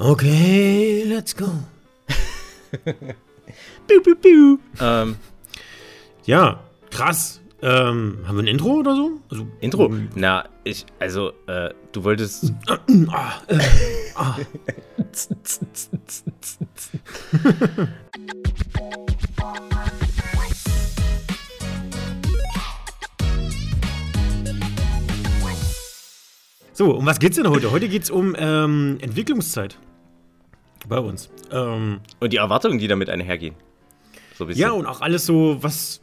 Okay, let's go. piu, piu, piu. Ähm, ja, krass. Ähm, haben wir ein Intro oder so? Also, Intro? Ähm, Na, ich, also, äh, du wolltest. ah, äh, ah. so, um was geht's denn heute? Heute geht's um ähm, Entwicklungszeit. Bei uns. Ähm, und die Erwartungen, die damit einhergehen. So ja, und auch alles so, was,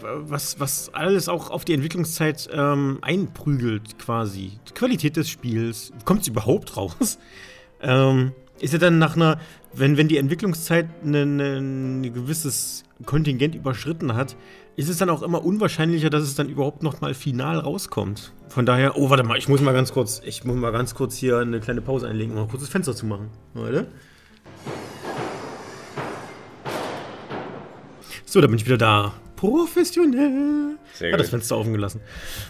was, was alles auch auf die Entwicklungszeit ähm, einprügelt, quasi. Die Qualität des Spiels. Kommt es überhaupt raus? ähm, ist ja dann nach einer, wenn, wenn die Entwicklungszeit ein ne, ne, ne gewisses Kontingent überschritten hat, ist es dann auch immer unwahrscheinlicher, dass es dann überhaupt noch mal final rauskommt. Von daher, oh, warte mal, ich muss mal ganz kurz, ich muss mal ganz kurz hier eine kleine Pause einlegen, um mal kurz das Fenster zu machen. Leute. So, da bin ich wieder da. Professionell. Sehr Hat das Fenster offen gelassen.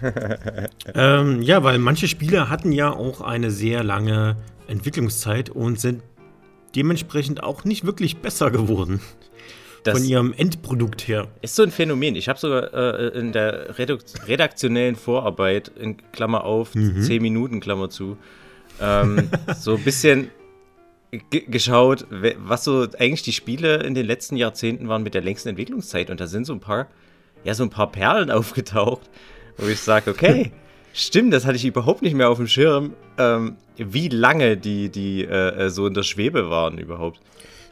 ähm, ja, weil manche Spiele hatten ja auch eine sehr lange Entwicklungszeit und sind dementsprechend auch nicht wirklich besser geworden. Das von ihrem Endprodukt her. Ist so ein Phänomen. Ich habe sogar äh, in der redaktionellen Vorarbeit, in Klammer auf, mhm. 10 Minuten, Klammer zu, ähm, so ein bisschen geschaut, was so eigentlich die Spiele in den letzten Jahrzehnten waren mit der längsten Entwicklungszeit. Und da sind so ein paar, ja, so ein paar Perlen aufgetaucht, wo ich sage, okay, stimmt, das hatte ich überhaupt nicht mehr auf dem Schirm, ähm, wie lange die, die äh, äh so in der Schwebe waren überhaupt.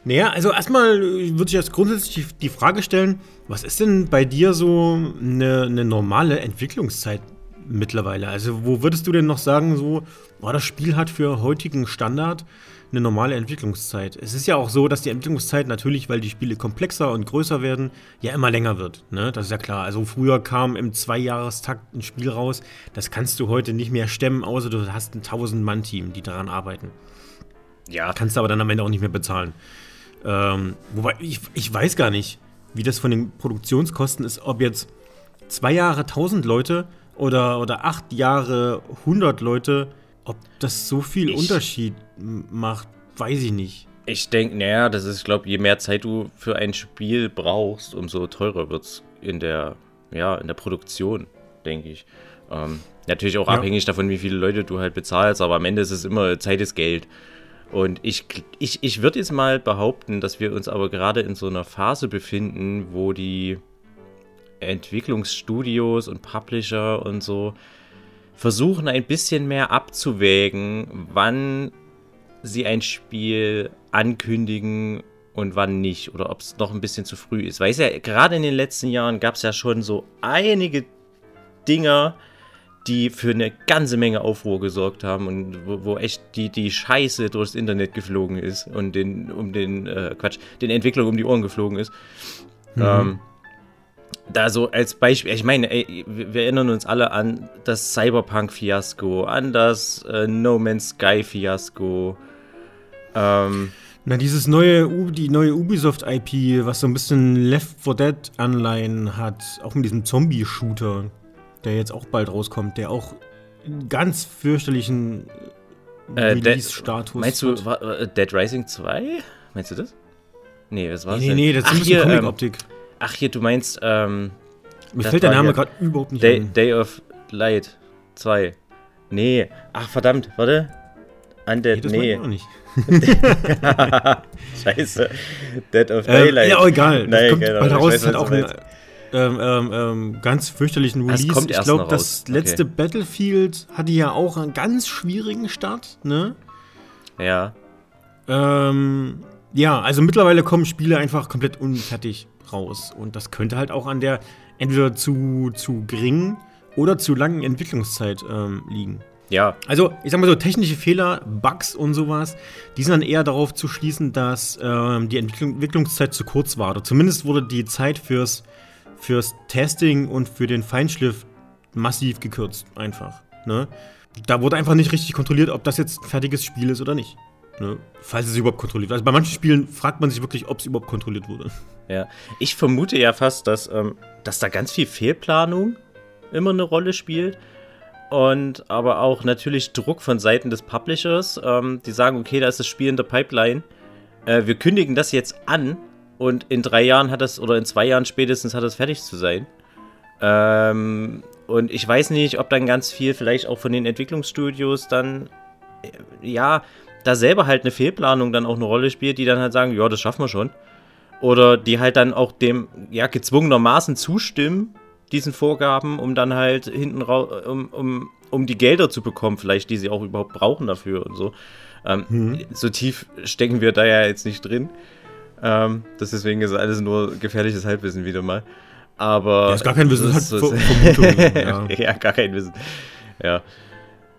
Naja, also erstmal würde ich jetzt grundsätzlich die Frage stellen, was ist denn bei dir so eine, eine normale Entwicklungszeit mittlerweile? Also wo würdest du denn noch sagen, so, oh, das Spiel hat für heutigen Standard eine normale Entwicklungszeit. Es ist ja auch so, dass die Entwicklungszeit natürlich, weil die Spiele komplexer und größer werden, ja immer länger wird. Ne? Das ist ja klar. Also früher kam im Zweijahrestakt ein Spiel raus. Das kannst du heute nicht mehr stemmen, außer du hast ein 1000-Mann-Team, die daran arbeiten. Ja. Kannst du aber dann am Ende auch nicht mehr bezahlen. Ähm, wobei, ich, ich weiß gar nicht, wie das von den Produktionskosten ist, ob jetzt zwei Jahre 1000 Leute oder, oder acht Jahre 100 Leute ob das so viel ich, Unterschied macht, weiß ich nicht. Ich denke, naja, das ist, ich glaube, je mehr Zeit du für ein Spiel brauchst, umso teurer wird es in der, ja, in der Produktion, denke ich. Ähm, natürlich auch ja. abhängig davon, wie viele Leute du halt bezahlst, aber am Ende ist es immer Zeit ist Geld. Und ich, ich, ich würde jetzt mal behaupten, dass wir uns aber gerade in so einer Phase befinden, wo die Entwicklungsstudios und Publisher und so versuchen ein bisschen mehr abzuwägen, wann sie ein Spiel ankündigen und wann nicht. Oder ob es noch ein bisschen zu früh ist. Weil ja, gerade in den letzten Jahren gab es ja schon so einige Dinger, die für eine ganze Menge Aufruhr gesorgt haben und wo, wo echt die, die Scheiße durchs Internet geflogen ist und den, um den, äh, Quatsch, den Entwicklern um die Ohren geflogen ist. Mhm. Ähm, da so als Beispiel, ich meine, ey, wir erinnern uns alle an das Cyberpunk-Fiasko, an das äh, No Man's Sky-Fiasko. Ähm, Na, dieses neue, die neue Ubisoft-IP, was so ein bisschen Left 4 Dead-Anleihen hat, auch mit diesem Zombie-Shooter, der jetzt auch bald rauskommt, der auch einen ganz fürchterlichen äh, Release-Status Meinst du war, äh, Dead Rising 2? Meinst du das? Nee, das? Nee, nee, nee, das ist ein bisschen Comic-Optik. Ähm, Ach, hier, du meinst, ähm. Mir fällt der Name gerade überhaupt nicht Day, ein. Day of Light 2. Nee. Ach, verdammt, warte. Undead, nee. Das nee. Nicht. Scheiße. Dead of Daylight. Ähm, ja, oh, egal. Das Nein, kommt genau, bald raus. Ist halt auch ein ähm, ähm, ähm, ganz fürchterlichen Release. Das kommt erst ich glaube, das letzte okay. Battlefield hatte ja auch einen ganz schwierigen Start, ne? Ja. Ähm, ja, also mittlerweile kommen Spiele einfach komplett unfertig raus. Und das könnte halt auch an der entweder zu, zu geringen oder zu langen Entwicklungszeit ähm, liegen. Ja. Also, ich sag mal so, technische Fehler, Bugs und sowas, die sind dann eher darauf zu schließen, dass ähm, die Entwicklung, Entwicklungszeit zu kurz war. Oder zumindest wurde die Zeit fürs, fürs Testing und für den Feinschliff massiv gekürzt, einfach. Ne? Da wurde einfach nicht richtig kontrolliert, ob das jetzt ein fertiges Spiel ist oder nicht. Ne? Falls es überhaupt kontrolliert wird. Also bei manchen Spielen fragt man sich wirklich, ob es überhaupt kontrolliert wurde. Ja, ich vermute ja fast, dass, ähm, dass da ganz viel Fehlplanung immer eine Rolle spielt. und aber auch natürlich Druck von Seiten des Publishers. Ähm, die sagen, okay, da ist das Spiel in der Pipeline. Äh, wir kündigen das jetzt an und in drei Jahren hat das, oder in zwei Jahren spätestens hat das fertig zu sein. Ähm, und ich weiß nicht, ob dann ganz viel vielleicht auch von den Entwicklungsstudios dann, äh, ja, da selber halt eine Fehlplanung dann auch eine Rolle spielt, die dann halt sagen, ja, das schaffen wir schon. Oder die halt dann auch dem, ja, gezwungenermaßen zustimmen, diesen Vorgaben, um dann halt hinten raus, um, um, um die Gelder zu bekommen, vielleicht, die sie auch überhaupt brauchen dafür und so. Ähm, mhm. So tief stecken wir da ja jetzt nicht drin. Ähm, das deswegen ist alles nur gefährliches Halbwissen wieder mal. Aber. Ja, ist gar kein Wissen, das, halt so, ja. ja, gar kein Wissen. Ja.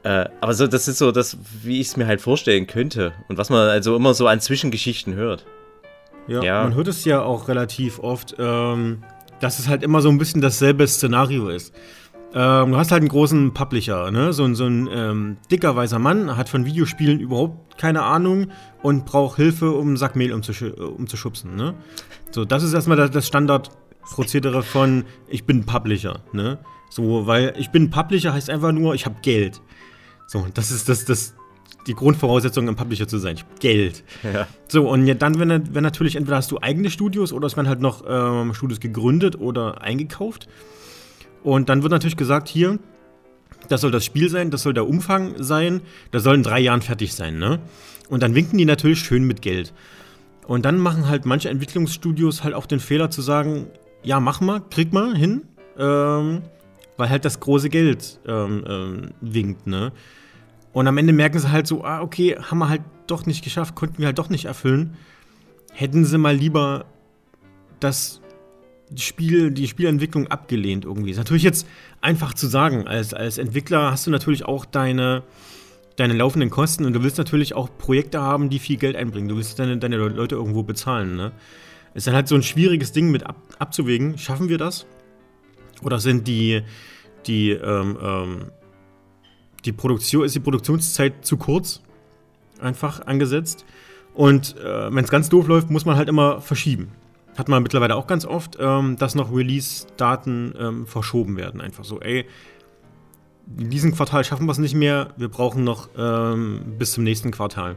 Äh, aber so, das ist so das, wie ich es mir halt vorstellen könnte. Und was man also immer so an Zwischengeschichten hört. Ja, ja. man hört es ja auch relativ oft, ähm, dass es halt immer so ein bisschen dasselbe Szenario ist. Ähm, du hast halt einen großen Publisher, ne? So, so ein ähm, dicker weißer Mann, hat von Videospielen überhaupt keine Ahnung und braucht Hilfe, um einen Sack Mehl umzusch umzuschubsen, ne? So, das ist erstmal das Standardprozedere von ich bin Publisher, ne? So, weil ich bin Publisher heißt einfach nur, ich habe Geld. So, das ist das, das, die Grundvoraussetzung, ein Publisher zu sein. Ich habe Geld. Ja. So, und ja, dann, wenn, wenn natürlich entweder hast du eigene Studios oder es werden halt noch ähm, Studios gegründet oder eingekauft. Und dann wird natürlich gesagt, hier, das soll das Spiel sein, das soll der Umfang sein, das soll in drei Jahren fertig sein, ne? Und dann winken die natürlich schön mit Geld. Und dann machen halt manche Entwicklungsstudios halt auch den Fehler zu sagen, ja, mach mal, krieg mal hin, ähm, weil halt das große Geld ähm, ähm, winkt, ne? Und am Ende merken sie halt so, ah, okay, haben wir halt doch nicht geschafft, konnten wir halt doch nicht erfüllen. Hätten sie mal lieber das Spiel, die Spielentwicklung abgelehnt irgendwie. Ist natürlich jetzt einfach zu sagen. Als, als Entwickler hast du natürlich auch deine, deine laufenden Kosten und du willst natürlich auch Projekte haben, die viel Geld einbringen. Du willst deine, deine Leute irgendwo bezahlen. Ne? Ist dann halt so ein schwieriges Ding mit ab, abzuwägen. Schaffen wir das? Oder sind die, die, ähm, ähm, die Produktion, ist die Produktionszeit zu kurz? Einfach angesetzt. Und äh, wenn es ganz doof läuft, muss man halt immer verschieben hat man mittlerweile auch ganz oft, ähm, dass noch Release-Daten ähm, verschoben werden. Einfach so, ey, in diesem Quartal schaffen wir es nicht mehr, wir brauchen noch ähm, bis zum nächsten Quartal.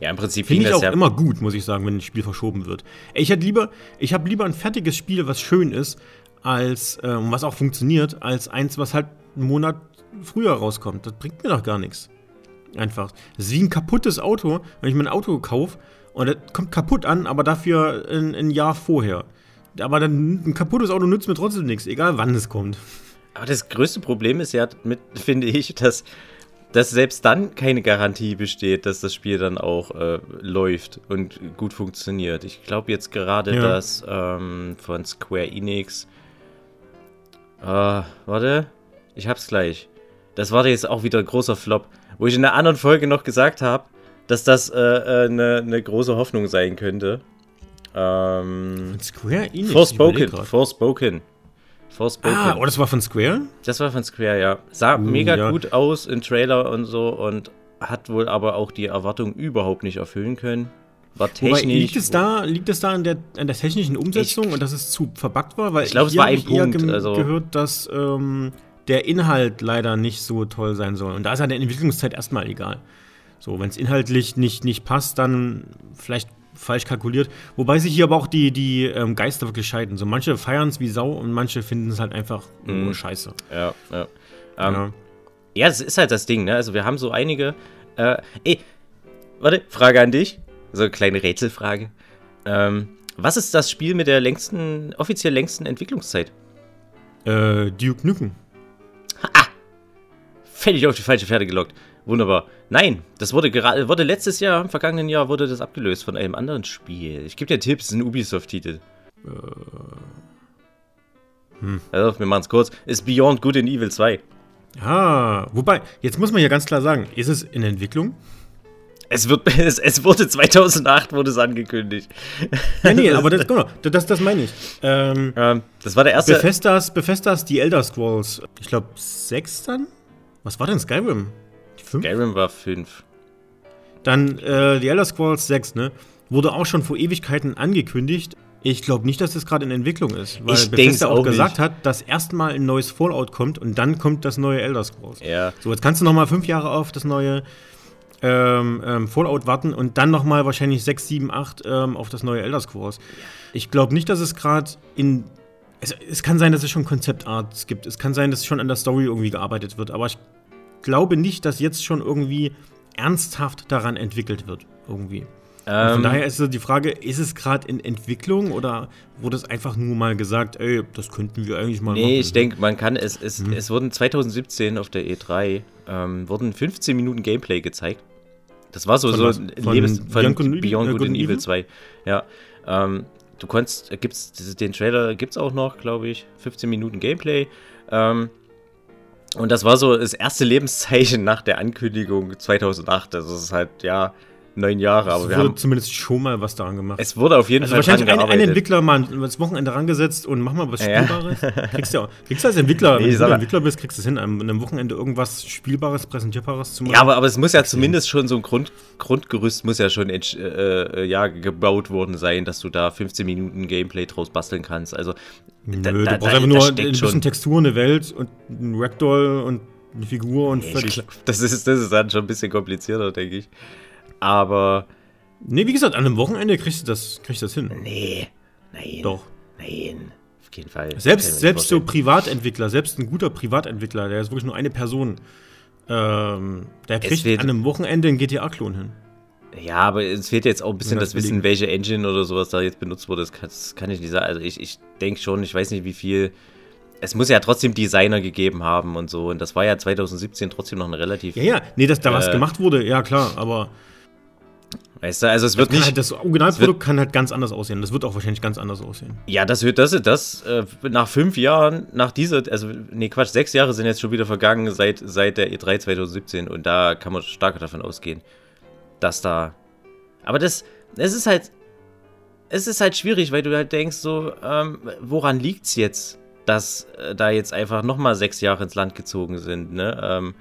Ja, im Prinzip finde ich auch ja immer gut, muss ich sagen, wenn ein Spiel verschoben wird. Ey, ich hätte lieber, ich habe lieber ein fertiges Spiel, was schön ist, als ähm, was auch funktioniert, als eins, was halt einen Monat früher rauskommt. Das bringt mir doch gar nichts. Einfach. Das ist wie ein kaputtes Auto, wenn ich mir ein Auto kaufe und das kommt kaputt an, aber dafür ein, ein Jahr vorher. Aber dann ein kaputtes Auto nützt mir trotzdem nichts, egal wann es kommt. Aber das größte Problem ist ja, mit, finde ich, dass, dass selbst dann keine Garantie besteht, dass das Spiel dann auch äh, läuft und gut funktioniert. Ich glaube jetzt gerade, ja. dass ähm, von Square Enix. Äh, warte, ich hab's gleich. Das war jetzt auch wieder ein großer Flop, wo ich in der anderen Folge noch gesagt habe, dass das eine äh, äh ne, ne große Hoffnung sein könnte. Ähm, von Square Enix? Forspoken. Forspoken. Forspoken. Ah, oh, das war von Square? Das war von Square, ja. Sah uh, mega ja. gut aus im Trailer und so und hat wohl aber auch die Erwartungen überhaupt nicht erfüllen können. War technisch. Wobei, liegt es da, liegt es da an der, an der technischen Umsetzung ich, und dass es zu verbuggt war? Weil ich glaube, es war ein Punkt. Ge also gehört, dass ähm, der Inhalt leider nicht so toll sein soll. Und da ist ja der Entwicklungszeit erstmal egal. So, wenn es inhaltlich nicht, nicht passt, dann vielleicht falsch kalkuliert. Wobei sich hier aber auch die, die ähm, Geister wirklich scheiden. So manche feiern es wie Sau und manche finden es halt einfach mhm. nur scheiße. Ja, ja. Ähm, ja. ja, das ist halt das Ding, ne? Also wir haben so einige. Äh, ey, warte, Frage an dich. So eine kleine Rätselfrage. Ähm, was ist das Spiel mit der längsten, offiziell längsten Entwicklungszeit? Äh, Duke Nukem. Ha! Völlig auf die falsche Pferde gelockt. Wunderbar. Nein, das wurde gerade, wurde letztes Jahr, im vergangenen Jahr, wurde das abgelöst von einem anderen Spiel. Ich gebe dir Tipps, ein Ubisoft-Titel. Äh. Hm. Also, wir machen es kurz. Ist Beyond Good and Evil 2. Ah, wobei, jetzt muss man ja ganz klar sagen, ist es in Entwicklung? Es, wird, es, es wurde 2008 wurde es angekündigt. Ja, nee, aber das, genau, das, das meine ich. Ähm, ja, das war der erste. Bethesdas, Bethesdas, die Elder Scrolls, ich glaube, 6 dann? Was war denn Skyrim? Fünf? Skyrim war 5. Dann äh, The Elder Scrolls 6, ne? Wurde auch schon vor Ewigkeiten angekündigt. Ich glaube nicht, dass das gerade in Entwicklung ist, weil Ich Bethesda auch auch gesagt nicht. hat, dass erstmal ein neues Fallout kommt und dann kommt das neue Elder Scrolls. Ja. So, jetzt kannst du noch mal fünf Jahre auf das neue ähm, ähm, Fallout warten und dann noch mal wahrscheinlich sechs, sieben, acht ähm, auf das neue Elder Scrolls. Ich glaube nicht, dass es gerade in es, es kann sein, dass es schon Konzeptarts gibt. Es kann sein, dass schon an der Story irgendwie gearbeitet wird. Aber ich glaube nicht, dass jetzt schon irgendwie ernsthaft daran entwickelt wird. Irgendwie. Und von Ähm, daher ist so die Frage, ist es gerade in Entwicklung oder wurde es einfach nur mal gesagt, ey, das könnten wir eigentlich mal machen? Nee, ich denke, man kann es, es, Mhm. es wurden 2017 auf der E3 ähm, wurden 15 Minuten Gameplay gezeigt. Das war so, Von so was? ein Von Lebens von Beyond Beyond äh, Good Good and Evil Evil? 2. Ja. Ähm, du konntest, gibt's den Trailer gibt's auch noch, glaube ich. 15 Minuten Gameplay. Ähm, und das war so das erste Lebenszeichen nach der Ankündigung 2008. Das ist halt, ja, neun Jahre, aber es wir wurde haben. zumindest schon mal was daran gemacht. Es wurde auf jeden also Fall wahrscheinlich ein, ein. Entwickler mal das Wochenende rangesetzt und mach mal was Ja. Spielbares. Kriegst du ja, kriegst du als Entwickler, Nee, wenn du Entwickler bist, kriegst du es hin, an einem Wochenende irgendwas Spielbares, Präsentierbares zu machen. Ja, aber, aber es muss ja zumindest schon so ein Grund, Grundgerüst muss ja schon äh, äh, ja, gebaut worden sein, dass du da 15 Minuten Gameplay draus basteln kannst. Also Nö, da- du brauchst da- einfach nur ein bisschen schon- Textur, eine Welt und ein Ragdoll und eine Figur und fertig. das, ist, das ist dann schon ein bisschen komplizierter, denke ich. Aber Nee, wie gesagt, an einem Wochenende kriegst du das, kriegst du das hin. nee, nein. Doch. Nein, auf jeden Fall. Selbst, selbst so. Privatentwickler, selbst ein guter Privatentwickler, der ist wirklich nur eine Person, ähm, der kriegt an einem Wochenende einen GTA-Klon hin. Ja, aber es fehlt jetzt auch ein bisschen das das Wissen, welche Engine oder sowas da jetzt benutzt wurde. Das kann, das kann ich nicht sagen. Also ich, ich denke schon, ich weiß nicht, wie viel. Es muss ja trotzdem Designer gegeben haben und so. Und das war ja 2017 trotzdem noch ein relativ. Ja, ja, nee, dass da was Äh. gemacht wurde, ja klar, aber Weißt du, also es wird kann nicht. halt das Originalprodukt kann halt ganz anders aussehen. Das wird auch wahrscheinlich ganz anders aussehen. Ja, das wird das, das äh, nach fünf Jahren, nach dieser, also nee, Quatsch, sechs Jahre sind jetzt schon wieder vergangen seit, seit der E3 2017 und da kann man stark davon ausgehen, dass da. Aber das, es ist halt, es ist halt schwierig, weil du halt denkst so, ähm, woran liegt's jetzt, dass äh, da jetzt einfach nochmal sechs Jahre ins Land gezogen sind, ne? Ähm,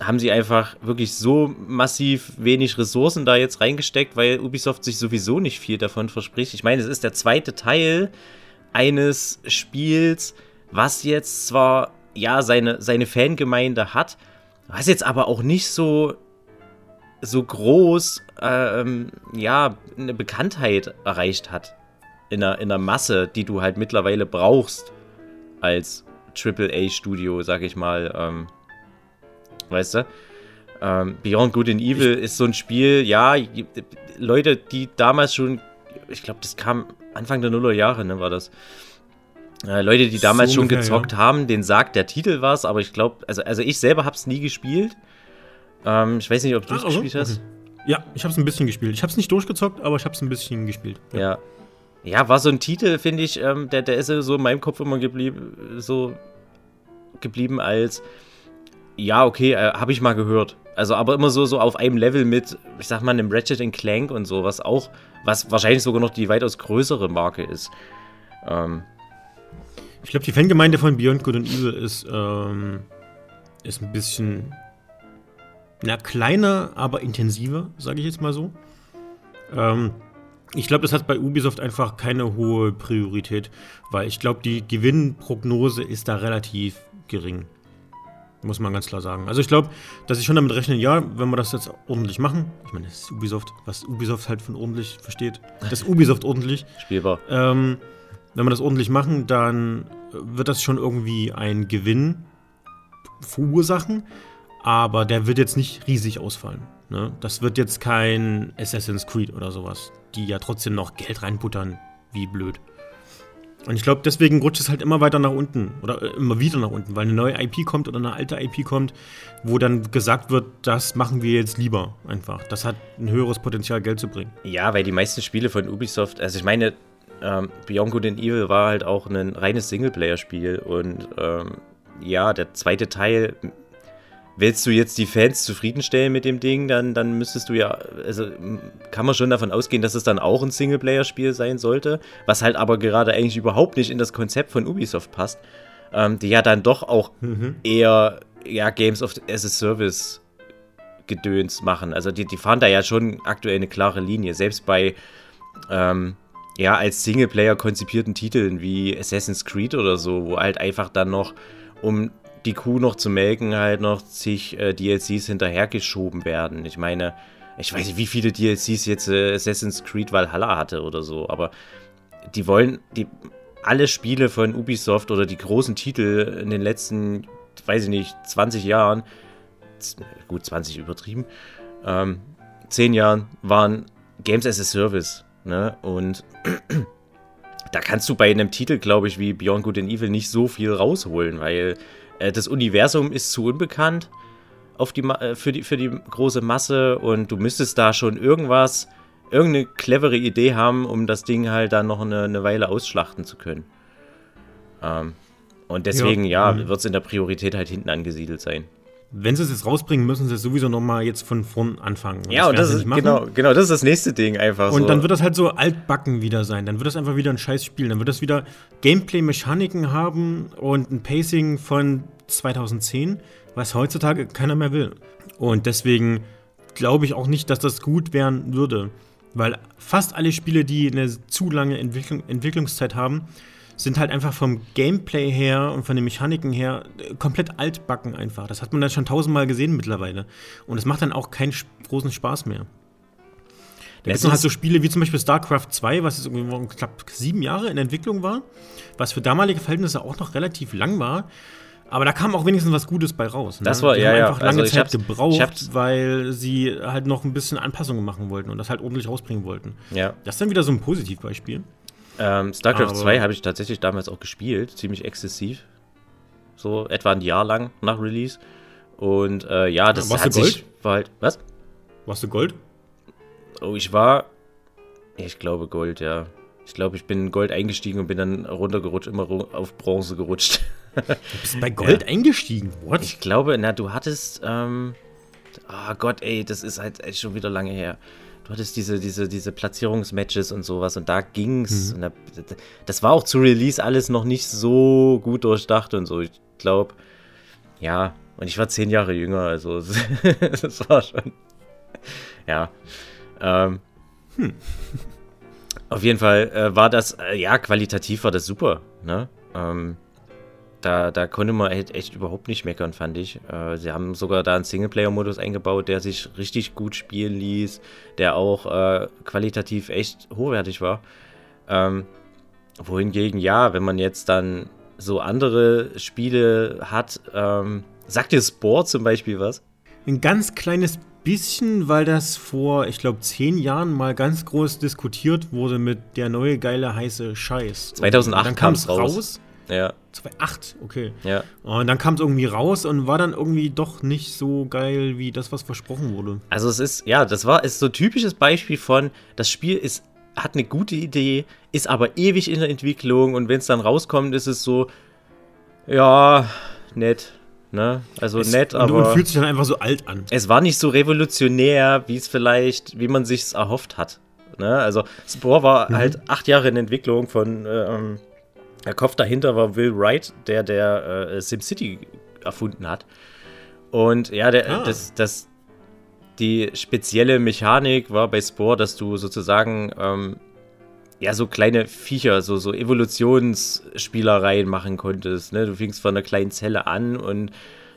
haben sie einfach wirklich so massiv wenig Ressourcen da jetzt reingesteckt, weil Ubisoft sich sowieso nicht viel davon verspricht. Ich meine, es ist der zweite Teil eines Spiels, was jetzt zwar ja seine, seine Fangemeinde hat, was jetzt aber auch nicht so so groß ähm, ja eine Bekanntheit erreicht hat in der, in der Masse, die du halt mittlerweile brauchst als AAA-Studio, sag ich mal. Ähm, weißt du? Ähm, Beyond Good and Evil ist so ein Spiel, ja, Leute, die damals schon, ich glaube, das kam Anfang der Nullerjahre, ne, war das. Äh, Leute, die damals So schon ungefähr, gezockt haben, denen sagt der Titel was, aber ich glaube, also, also ich selber habe es nie gespielt. Ähm, ich weiß nicht, ob du es Ach, also? gespielt hast. Ja, ich habe es ein bisschen gespielt. Ich habe es nicht durchgezockt, aber ich habe es ein bisschen gespielt. Ja. Ja, war so ein Titel, finde ich, ähm, der, der ist so in meinem Kopf immer geblieben, so geblieben als, ja, okay, äh, habe ich mal gehört. Also aber immer so, so auf einem Level mit, ich sag mal, einem Ratchet Clank und so, was auch, was wahrscheinlich sogar noch die weitaus größere Marke ist. Ähm, Ich glaube, die Fangemeinde von Beyond Good and Evil ist, ähm, ist ein bisschen, na, kleiner, aber intensiver, sage ich jetzt mal so. Ähm, ich glaube, das hat bei Ubisoft einfach keine hohe Priorität, weil ich glaube, die Gewinnprognose ist da relativ gering. Muss man ganz klar sagen. Also ich glaube, dass ich schon damit rechnen, ja, wenn wir das jetzt ordentlich machen, ich meine, das ist Ubisoft, was Ubisoft halt von ordentlich versteht, das ist Ubisoft ordentlich, spielbar. ähm, wenn wir das ordentlich machen, dann wird das schon irgendwie einen Gewinn verursachen, aber der wird jetzt nicht riesig ausfallen. Ne? Das wird jetzt kein Assassin's Creed oder sowas, die ja trotzdem noch Geld reinbuttern, wie blöd. Und ich glaube, deswegen rutscht es halt immer weiter nach unten oder äh, immer wieder nach unten, weil eine neue IP kommt oder eine alte IP kommt, wo dann gesagt wird, das machen wir jetzt lieber einfach. Das hat ein höheres Potenzial, Geld zu bringen. Ja, weil die meisten Spiele von Ubisoft, also ich meine, ähm, Beyond Good and Evil war halt auch ein reines Singleplayer-Spiel und ähm, ja, der zweite Teil, willst du jetzt die Fans zufriedenstellen mit dem Ding, dann, dann müsstest du ja, also kann man schon davon ausgehen, dass es dann auch ein Singleplayer-Spiel sein sollte, was halt aber gerade eigentlich überhaupt nicht in das Konzept von Ubisoft passt, ähm, die ja dann doch auch eher ja, Games of as a Service Gedöns machen. Also die, die fahren da ja schon aktuell eine klare Linie. Selbst bei, ähm, ja, als Singleplayer konzipierten Titeln wie Assassin's Creed oder so, wo halt einfach dann noch, um die Kuh noch zu melken, halt noch sich äh, DLCs hinterhergeschoben werden. Ich meine, ich weiß nicht, wie viele DLCs jetzt äh, Assassin's Creed Valhalla hatte oder so, aber die wollen, die, alle Spiele von Ubisoft oder die großen Titel in den letzten, weiß ich nicht, 20 Jahren, gut, 20 übertrieben, ähm, 10 Jahren waren Games as a Service. Ne? Und da kannst du bei einem Titel, glaube ich, wie Beyond Good and Evil nicht so viel rausholen, weil das Universum ist zu unbekannt auf die, äh, für, die, für die große Masse und du müsstest da schon irgendwas, irgendeine clevere Idee haben, um das Ding halt dann noch eine, eine Weile ausschlachten zu können. Ähm, und deswegen, ja, ja mhm. wird es in der Priorität halt hinten angesiedelt sein wenn sie es jetzt rausbringen, müssen sie es sowieso nochmal jetzt von vorn anfangen. Und ja, und das ist, genau, genau, das ist das nächste Ding einfach Und so. dann wird das halt so altbacken wieder sein. Dann wird das einfach wieder ein scheiß Spiel. Dann wird das wieder Gameplay-Mechaniken haben und ein Pacing von 2010, was heutzutage keiner mehr will. Und deswegen glaube ich auch nicht, dass das gut werden würde. Weil fast alle Spiele, die eine zu lange Entwicklung, Entwicklungszeit haben, sind halt einfach vom Gameplay her und von den Mechaniken her äh, komplett altbacken einfach. Das hat man dann schon tausendmal gesehen mittlerweile. Und es macht dann auch keinen großen Spaß mehr. Da gibt es halt so Spiele wie zum Beispiel StarCraft 2, was jetzt irgendwie, ich glaube, sieben Jahre in Entwicklung war, was für damalige Verhältnisse auch noch relativ lang war. Aber da kam auch wenigstens was Gutes bei raus. Ne? Das war die ja, haben einfach ja. lange also Zeit gebraucht, weil sie halt noch ein bisschen Anpassungen machen wollten und das halt ordentlich rausbringen wollten. Ja. Das ist dann wieder so ein Positivbeispiel. Ähm, StarCraft Aber 2 habe ich tatsächlich damals auch gespielt, ziemlich exzessiv. So etwa ein Jahr lang nach Release. Und äh, ja, das Warst hat du Gold? sich war halt. Was? Warst du Gold? Oh, ich war. Ich glaube Gold, ja. Ich glaube, ich bin in Gold eingestiegen und bin dann runtergerutscht, immer auf Bronze gerutscht. Du bist bei Gold ja. eingestiegen? What? Ich glaube, na, du hattest. Ähm, oh Gott, ey, das ist halt echt schon wieder lange her du hattest diese, diese, diese Platzierungsmatches und sowas und da ging's. Mhm. Und da, das war auch zu Release alles noch nicht so gut durchdacht und so. Ich glaube, ja, und ich war zehn Jahre jünger, also das war schon. Ja. Ähm, hm. Auf jeden Fall äh, war das, äh, ja, qualitativ war das super, ne? Ähm, da, da konnte man echt, echt überhaupt nicht meckern, fand ich. Äh, sie haben sogar da einen Singleplayer-Modus eingebaut, der sich richtig gut spielen ließ, der auch äh, qualitativ echt hochwertig war. Ähm, wohingegen, ja, wenn man jetzt dann so andere Spiele hat, ähm, sagt dir Sport zum Beispiel was? Ein ganz kleines bisschen, weil das vor, ich glaube, zehn Jahren mal ganz groß diskutiert wurde mit der neue geile heiße Scheiß. 2008 kam es raus. raus ja. 2008, okay. Ja. Und dann kam es irgendwie raus und war dann irgendwie doch nicht so geil wie das, was versprochen wurde. Also es ist, ja, das war ist so ein typisches Beispiel von, das Spiel ist, hat eine gute Idee, ist aber ewig in der Entwicklung und wenn es dann rauskommt, ist es so, ja, nett. Ne? Also es, nett, aber. Und fühlt sich dann einfach so alt an. Es war nicht so revolutionär, wie es vielleicht, wie man sich erhofft hat. Ne? Also Spore war mhm. halt acht Jahre in Entwicklung von ähm, der Kopf dahinter war Will Wright, der der äh, SimCity erfunden hat. Und ja, der, ah. das, das, die spezielle Mechanik war bei Spore, dass du sozusagen ähm, ja so kleine Viecher, so, so Evolutionsspielereien machen konntest. Ne? Du fingst von einer kleinen Zelle an und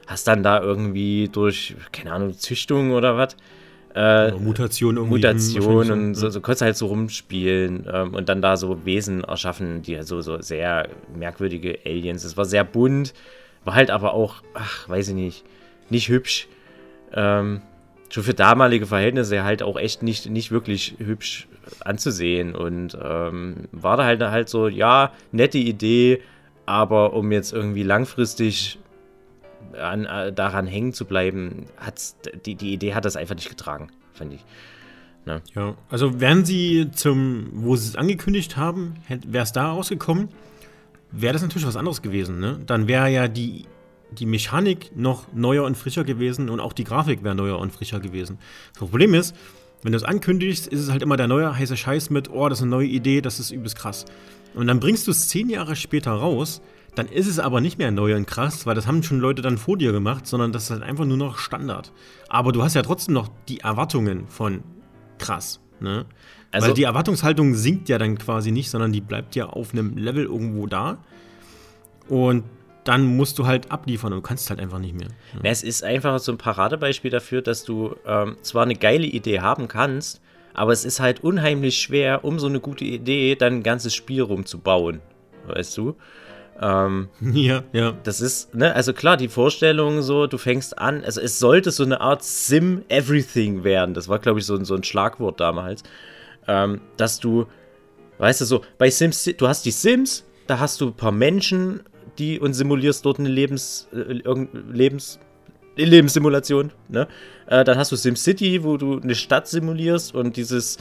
hast dann da irgendwie durch, keine Ahnung, Züchtung oder was, äh, Mutation irgendwie. Mutation und so, so kurz halt so rumspielen ähm, und dann da so Wesen erschaffen, die halt so, so sehr merkwürdige Aliens. Es war sehr bunt, war halt aber auch, ach, weiß ich nicht, nicht hübsch. Ähm, schon für damalige Verhältnisse halt auch echt nicht, nicht wirklich hübsch anzusehen und ähm, war da halt, halt so, ja, nette Idee, aber um jetzt irgendwie langfristig an, äh, daran hängen zu bleiben, hat's, die, die Idee hat das einfach nicht getragen, finde ich. Ne? Ja, also wären sie zum, wo sie es angekündigt haben, wäre es da rausgekommen, wäre das natürlich was anderes gewesen. Ne? Dann wäre ja die, die Mechanik noch neuer und frischer gewesen und auch die Grafik wäre neuer und frischer gewesen. Das Problem ist, wenn du es ankündigst, ist es halt immer der neue heiße Scheiß mit, oh, das ist eine neue Idee, das ist übelst krass. Und dann bringst du es zehn Jahre später raus dann ist es aber nicht mehr neu und krass, weil das haben schon Leute dann vor dir gemacht, sondern das ist halt einfach nur noch Standard. Aber du hast ja trotzdem noch die Erwartungen von krass. Ne? Also, Weil die Erwartungshaltung sinkt ja dann quasi nicht, sondern die bleibt ja auf einem Level irgendwo da. Und dann musst du halt abliefern und du kannst halt einfach nicht mehr. Ja. Es ist einfach so ein Paradebeispiel dafür, dass du ähm, zwar eine geile Idee haben kannst, aber es ist halt unheimlich schwer, um so eine gute Idee dann ein ganzes Spiel rumzubauen. Weißt du? Ähm, ja, ja. Das ist, ne, also klar, die Vorstellung so, du fängst an, also es sollte so eine Art Sim-Everything werden. Das war, glaube ich, so, so ein Schlagwort damals. Ähm, dass du, weißt du, so, bei Sims, du hast die Sims, da hast du ein paar Menschen, die und simulierst dort eine Lebens, äh, Lebens, Lebenssimulation, ne? Äh, dann hast du SimCity, wo du eine Stadt simulierst und dieses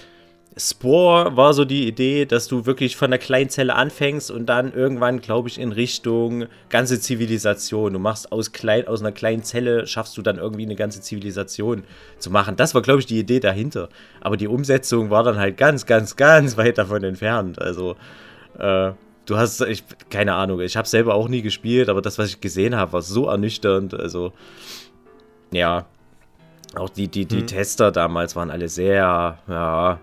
Spore war so die Idee, dass du wirklich von einer kleinen Zelle anfängst und dann irgendwann, glaube ich, in Richtung ganze Zivilisation. Du machst aus, klein, aus einer kleinen Zelle, schaffst du dann irgendwie eine ganze Zivilisation zu machen. Das war, glaube ich, die Idee dahinter. Aber die Umsetzung war dann halt ganz, ganz, ganz weit davon entfernt. Also, äh, du hast, ich, keine Ahnung, ich habe selber auch nie gespielt, aber das, was ich gesehen habe, war so ernüchternd. Also, ja. Auch die, die, die hm. Tester damals waren alle sehr, ja,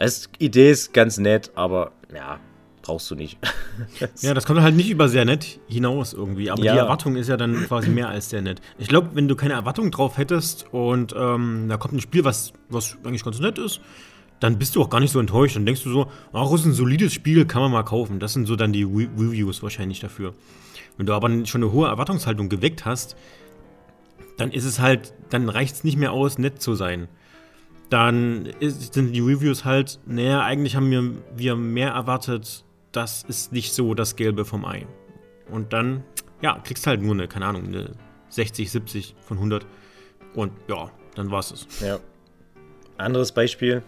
als Idee ist ganz nett, aber ja, brauchst du nicht. ja, das kommt halt nicht über sehr nett hinaus irgendwie. Aber ja. die Erwartung ist ja dann quasi mehr als sehr nett. Ich glaube, wenn du keine Erwartung drauf hättest und ähm, da kommt ein Spiel, was, was eigentlich ganz nett ist, dann bist du auch gar nicht so enttäuscht. Dann denkst du so, ach, ist ein solides Spiel, kann man mal kaufen. Das sind so dann die Re Reviews wahrscheinlich dafür. Wenn du aber schon eine hohe Erwartungshaltung geweckt hast, dann ist es halt, dann reicht es nicht mehr aus, nett zu sein dann ist, sind die Reviews halt, naja, eigentlich haben wir, wir mehr erwartet, das ist nicht so das Gelbe vom Ei. Und dann, ja, kriegst halt nur eine, keine Ahnung, eine 60, 70 von 100. Und ja, dann war's es. Ja. Anderes Beispiel,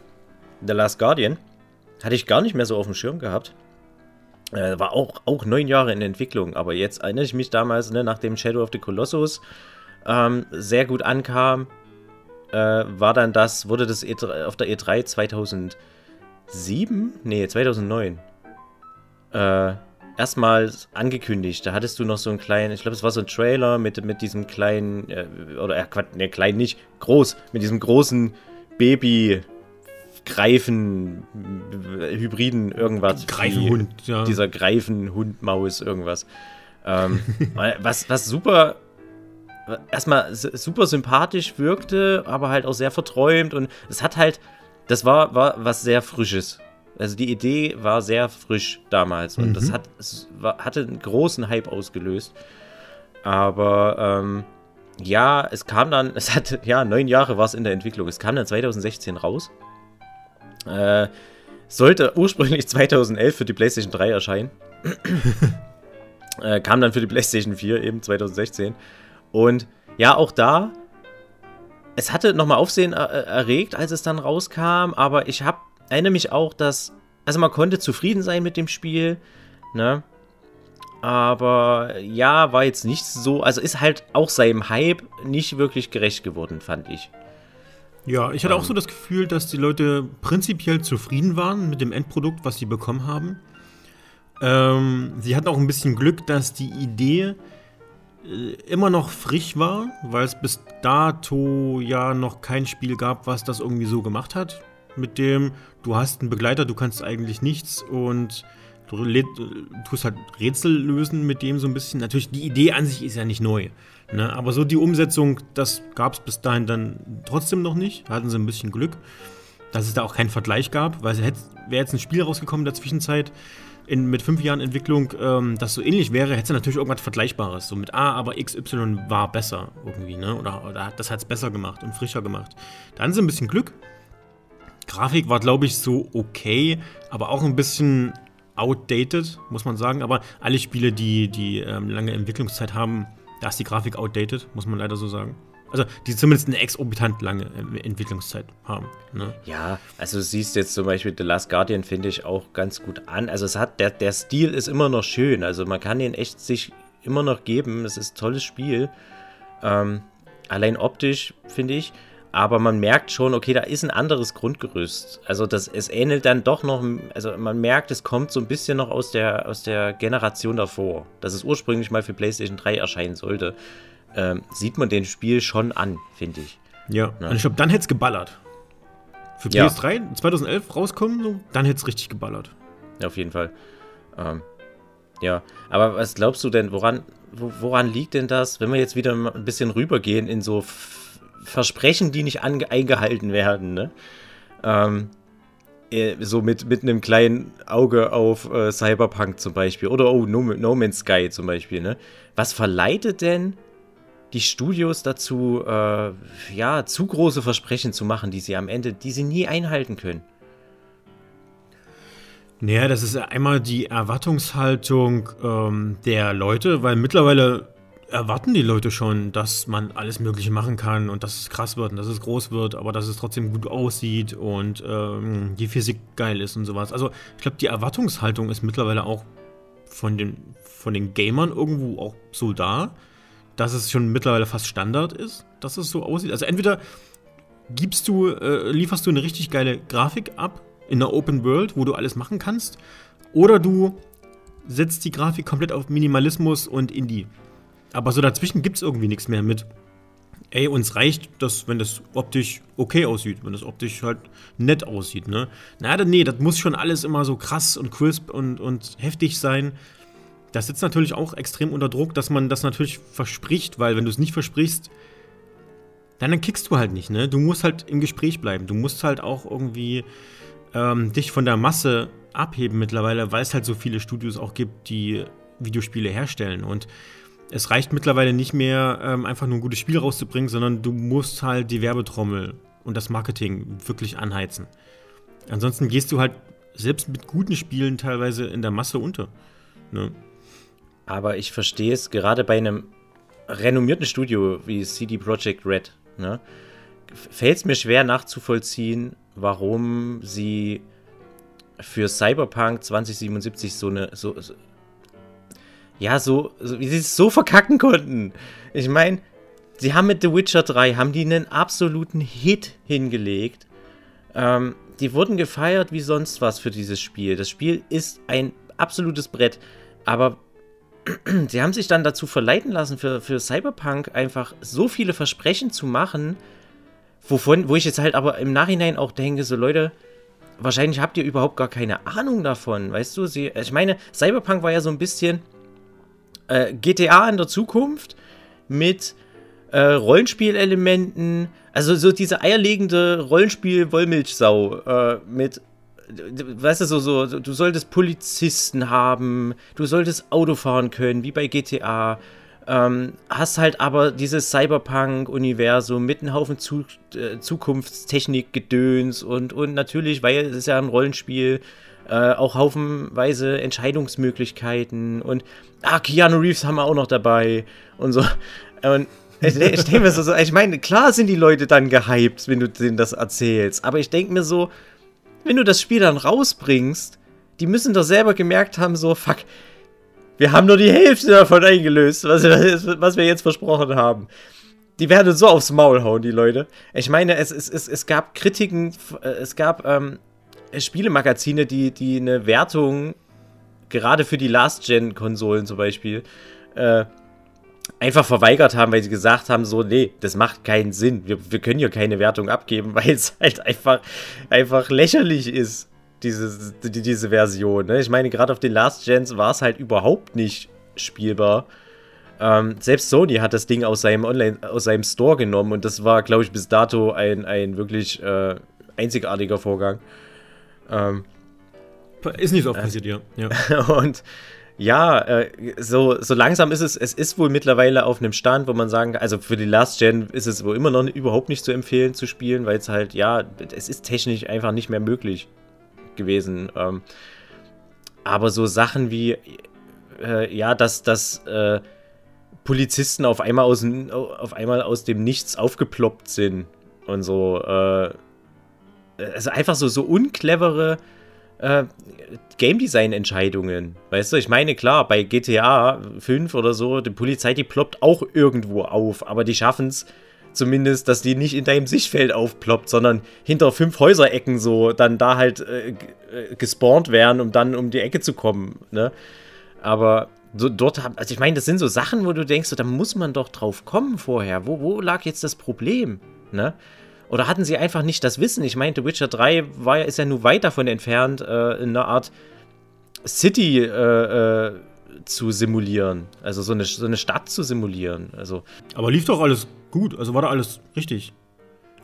The Last Guardian. Hatte ich gar nicht mehr so auf dem Schirm gehabt. Äh, war auch, auch neun Jahre in Entwicklung, aber jetzt erinnere ich mich damals, ne, nachdem Shadow of the Colossus ähm, sehr gut ankam, äh, war dann das, wurde das E3, auf der E3 2007? Nee, 2009. Äh, erstmals angekündigt. Da hattest du noch so einen kleinen, ich glaube, es war so ein Trailer mit, mit diesem kleinen, äh, oder äh, ne, klein nicht, groß, mit diesem großen Baby. Greifen, Hybriden, irgendwas. Greifenhund, ja. Dieser Greifenhund, Maus, irgendwas. Ähm, was, was super erstmal super sympathisch wirkte, aber halt auch sehr verträumt und es hat halt, das war, war was sehr Frisches. Also die Idee war sehr frisch damals und mhm. das hat, war, hatte einen großen Hype ausgelöst. Aber ähm, ja, es kam dann, es hat, ja, neun Jahre war es in der Entwicklung. Es kam dann 2016 raus. Äh, sollte ursprünglich 2011 für die PlayStation 3 erscheinen. äh, kam dann für die PlayStation 4 eben 2016. Und ja, auch da, es hatte nochmal Aufsehen erregt, als es dann rauskam, aber ich habe, erinnere mich auch, dass, also man konnte zufrieden sein mit dem Spiel, ne? Aber ja, war jetzt nicht so, also ist halt auch seinem Hype nicht wirklich gerecht geworden, fand ich. Ja, ich hatte auch ähm. so das Gefühl, dass die Leute prinzipiell zufrieden waren mit dem Endprodukt, was sie bekommen haben. Ähm, sie hatten auch ein bisschen Glück, dass die Idee äh, immer noch frisch war, weil es bis dato ja noch kein Spiel gab, was das irgendwie so gemacht hat. Mit dem, du hast einen Begleiter, du kannst eigentlich nichts und du tust halt Rätsel lösen mit dem so ein bisschen. Natürlich, die Idee an sich ist ja nicht neu. Ne? Aber so die Umsetzung, das gab es bis dahin dann trotzdem noch nicht. Da hatten sie ein bisschen Glück, dass es da auch keinen Vergleich gab, weil es wäre jetzt ein Spiel rausgekommen in der Zwischenzeit, in, mit fünf Jahren Entwicklung ähm, das so ähnlich wäre, hätte natürlich irgendwas Vergleichbares. So mit A, aber XY war besser irgendwie, ne? Oder, oder das hat es besser gemacht und frischer gemacht. Da hatten ein bisschen Glück. Grafik war, glaube ich, so okay, aber auch ein bisschen outdated, muss man sagen. Aber alle Spiele, die, die ähm, lange Entwicklungszeit haben, da ist die Grafik outdated, muss man leider so sagen. Also die zumindest eine exorbitant lange Entwicklungszeit haben. Ne? Ja, also du siehst jetzt zum Beispiel The Last Guardian finde ich auch ganz gut an. Also es hat, der, der Stil ist immer noch schön. Also man kann ihn echt sich immer noch geben. Es ist ein tolles Spiel. Ähm, allein optisch, finde ich. Aber man merkt schon, okay, da ist ein anderes Grundgerüst. Also das, es ähnelt dann doch noch, also man merkt, es kommt so ein bisschen noch aus der, aus der Generation davor, dass es ursprünglich mal für PlayStation 3 erscheinen sollte ähm, sieht man den Spiel schon an, finde ich. Ja, ja. und ich glaube, dann hätte es geballert. für PS3 ja. 2011 rauskommen, so, dann hätte es richtig geballert. Ja, auf jeden Fall. Ähm, ja, aber was glaubst du denn, woran, woran liegt denn das, wenn wir jetzt wieder ein bisschen rübergehen in so Versprechen, die nicht eingehalten werden, ne? Ähm, äh, so mit, mit einem kleinen Auge auf äh, Cyberpunk zum Beispiel oder oh, no, no, Man's Sky zum Beispiel, ne? Was verleitet denn die Studios dazu, äh, ja, zu große Versprechen zu machen, die sie am Ende, die sie nie einhalten können? Naja, das ist einmal die Erwartungshaltung ähm, der Leute, weil mittlerweile erwarten die Leute schon, dass man alles Mögliche machen kann und dass es krass wird und dass es groß wird, aber dass es trotzdem gut aussieht und ähm, die Physik geil ist und sowas. Also ich glaube, die Erwartungshaltung ist mittlerweile auch von den, von den Gamern irgendwo auch so da, dass es schon mittlerweile fast Standard ist, dass es so aussieht. Also entweder gibst du, äh, lieferst du eine richtig geile Grafik ab in einer Open World, wo du alles machen kannst, oder du setzt die Grafik komplett auf Minimalismus und Indie. Aber so dazwischen gibt es irgendwie nichts mehr mit. Ey, uns reicht das, wenn das optisch okay aussieht, wenn das optisch halt nett aussieht, ne? Na, nee, das muss schon alles immer so krass und crisp und, und heftig sein. Das sitzt natürlich auch extrem unter Druck, dass man das natürlich verspricht, weil wenn du es nicht versprichst, dann, dann kickst du halt nicht, ne? Du musst halt im Gespräch bleiben. Du musst halt auch irgendwie ähm, dich von der Masse abheben mittlerweile, weil es halt so viele Studios auch gibt, die Videospiele herstellen. Und es reicht mittlerweile nicht mehr, ähm, einfach nur ein gutes Spiel rauszubringen, sondern du musst halt die Werbetrommel und das Marketing wirklich anheizen. Ansonsten gehst du halt selbst mit guten Spielen teilweise in der Masse unter. Ne? Aber ich verstehe es gerade bei einem renommierten Studio wie CD Projekt Red. Ne? Fällt es mir schwer nachzuvollziehen, warum sie für Cyberpunk 2077 so eine so, so ja, so, so, wie sie es so verkacken konnten. Ich meine, sie haben mit The Witcher 3, haben die einen absoluten Hit hingelegt. Ähm, die wurden gefeiert wie sonst was für dieses Spiel. Das Spiel ist ein absolutes Brett. Aber sie haben sich dann dazu verleiten lassen, für, für Cyberpunk einfach so viele Versprechen zu machen, wovon, wo ich jetzt halt aber im Nachhinein auch denke, so Leute, wahrscheinlich habt ihr überhaupt gar keine Ahnung davon, weißt du? Sie, ich meine, Cyberpunk war ja so ein bisschen äh, GTA in der Zukunft mit äh, Rollenspielelementen, also so diese eierlegende Rollenspiel-Wollmilchsau äh, mit weißt du, so, so, du solltest Polizisten haben, du solltest Auto fahren können, wie bei GTA. Ähm, hast halt aber dieses Cyberpunk-Universum mit einem Haufen Zu äh, Zukunftstechnik-Gedöns und, und natürlich, weil es ist ja ein Rollenspiel, äh, auch haufenweise Entscheidungsmöglichkeiten und ah, Keanu Reeves haben wir auch noch dabei und so. Und ich, ich denke mir so, ich meine, klar sind die Leute dann gehypt, wenn du denen das erzählst, aber ich denke mir so, wenn du das Spiel dann rausbringst, die müssen doch selber gemerkt haben, so, fuck, wir haben nur die Hälfte davon eingelöst, was, was wir jetzt versprochen haben. Die werden so aufs Maul hauen, die Leute. Ich meine, es, es, es, es gab Kritiken, äh, es gab ähm, Spielemagazine, die, die eine Wertung, gerade für die Last-Gen-Konsolen zum Beispiel, äh, einfach verweigert haben, weil sie gesagt haben, so, nee, das macht keinen Sinn. Wir, wir können hier keine Wertung abgeben, weil es halt einfach, einfach lächerlich ist, diese, die, diese Version. Ne? Ich meine, gerade auf den Last Gens war es halt überhaupt nicht spielbar. Ähm, selbst Sony hat das Ding aus seinem Online, aus seinem Store genommen und das war, glaube ich, bis dato ein, ein wirklich äh, einzigartiger Vorgang. Ähm, ist nicht so oft äh, passiert, ja. ja. und ja, äh, so, so langsam ist es, es ist wohl mittlerweile auf einem Stand, wo man sagen kann, also für die Last Gen ist es wohl immer noch überhaupt nicht zu empfehlen zu spielen, weil es halt, ja, es ist technisch einfach nicht mehr möglich gewesen. Ähm, aber so Sachen wie, äh, ja, dass, dass äh, Polizisten auf einmal, aus, auf einmal aus dem Nichts aufgeploppt sind und so, äh, also einfach so, so unclevere äh, Game Design Entscheidungen. Weißt du, ich meine, klar, bei GTA 5 oder so, die Polizei, die ploppt auch irgendwo auf, aber die schaffen es zumindest, dass die nicht in deinem Sichtfeld aufploppt, sondern hinter fünf Häuserecken so dann da halt äh, äh, gespawnt werden, um dann um die Ecke zu kommen. Ne? Aber so, dort, also ich meine, das sind so Sachen, wo du denkst, so, da muss man doch drauf kommen vorher. Wo, wo lag jetzt das Problem? Ne? Oder hatten sie einfach nicht das Wissen? Ich meinte, Witcher 3 war, ist ja nur weit davon entfernt, äh, in einer Art City äh, äh, zu simulieren. Also so eine, so eine Stadt zu simulieren. Also. Aber lief doch alles gut, also war da alles richtig.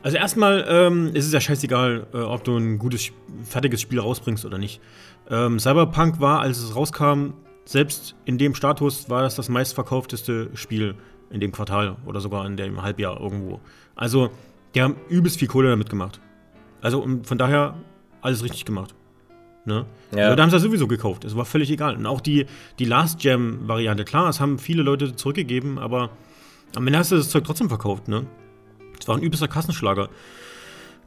Also erstmal ähm, ist es ja scheißegal, äh, ob du ein gutes, fertiges Spiel rausbringst oder nicht. Ähm, Cyberpunk war, als es rauskam, selbst in dem Status war das das meistverkaufteste Spiel in dem Quartal oder sogar in dem Halbjahr irgendwo. Also, die haben übelst viel Kohle damit gemacht. Also von daher alles richtig gemacht. Ne? Ja. Also, da haben sie ja sowieso gekauft. Es war völlig egal. Und auch die, die Last Gem-Variante, klar, es haben viele Leute zurückgegeben, aber am Ende hast du das Zeug trotzdem verkauft, ne? Es war ein übelster Kassenschlager.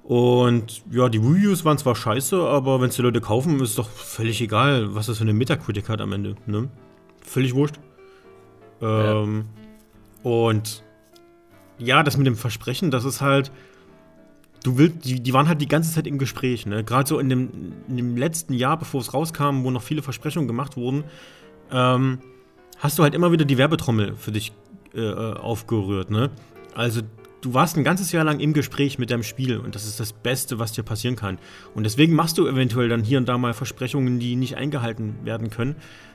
Und ja, die Reviews waren zwar scheiße, aber wenn es die Leute kaufen, ist doch völlig egal, was das für eine Metacritic hat am Ende. Ne? Völlig wurscht. Ähm, ja. Und ja, das mit dem Versprechen, das ist halt. Du willst, die, die waren halt die ganze Zeit im Gespräch, ne? Gerade so in dem, in dem letzten Jahr, bevor es rauskam, wo noch viele Versprechungen gemacht wurden, ähm, hast du halt immer wieder die Werbetrommel für dich äh, äh aufgerührt, ne? Also du warst ein ganzes Jahr lang im Gespräch mit deinem Spiel und das ist das Beste, was dir passieren kann. Und deswegen machst du eventuell dann hier und da mal Versprechungen, die nicht eingehalten werden können,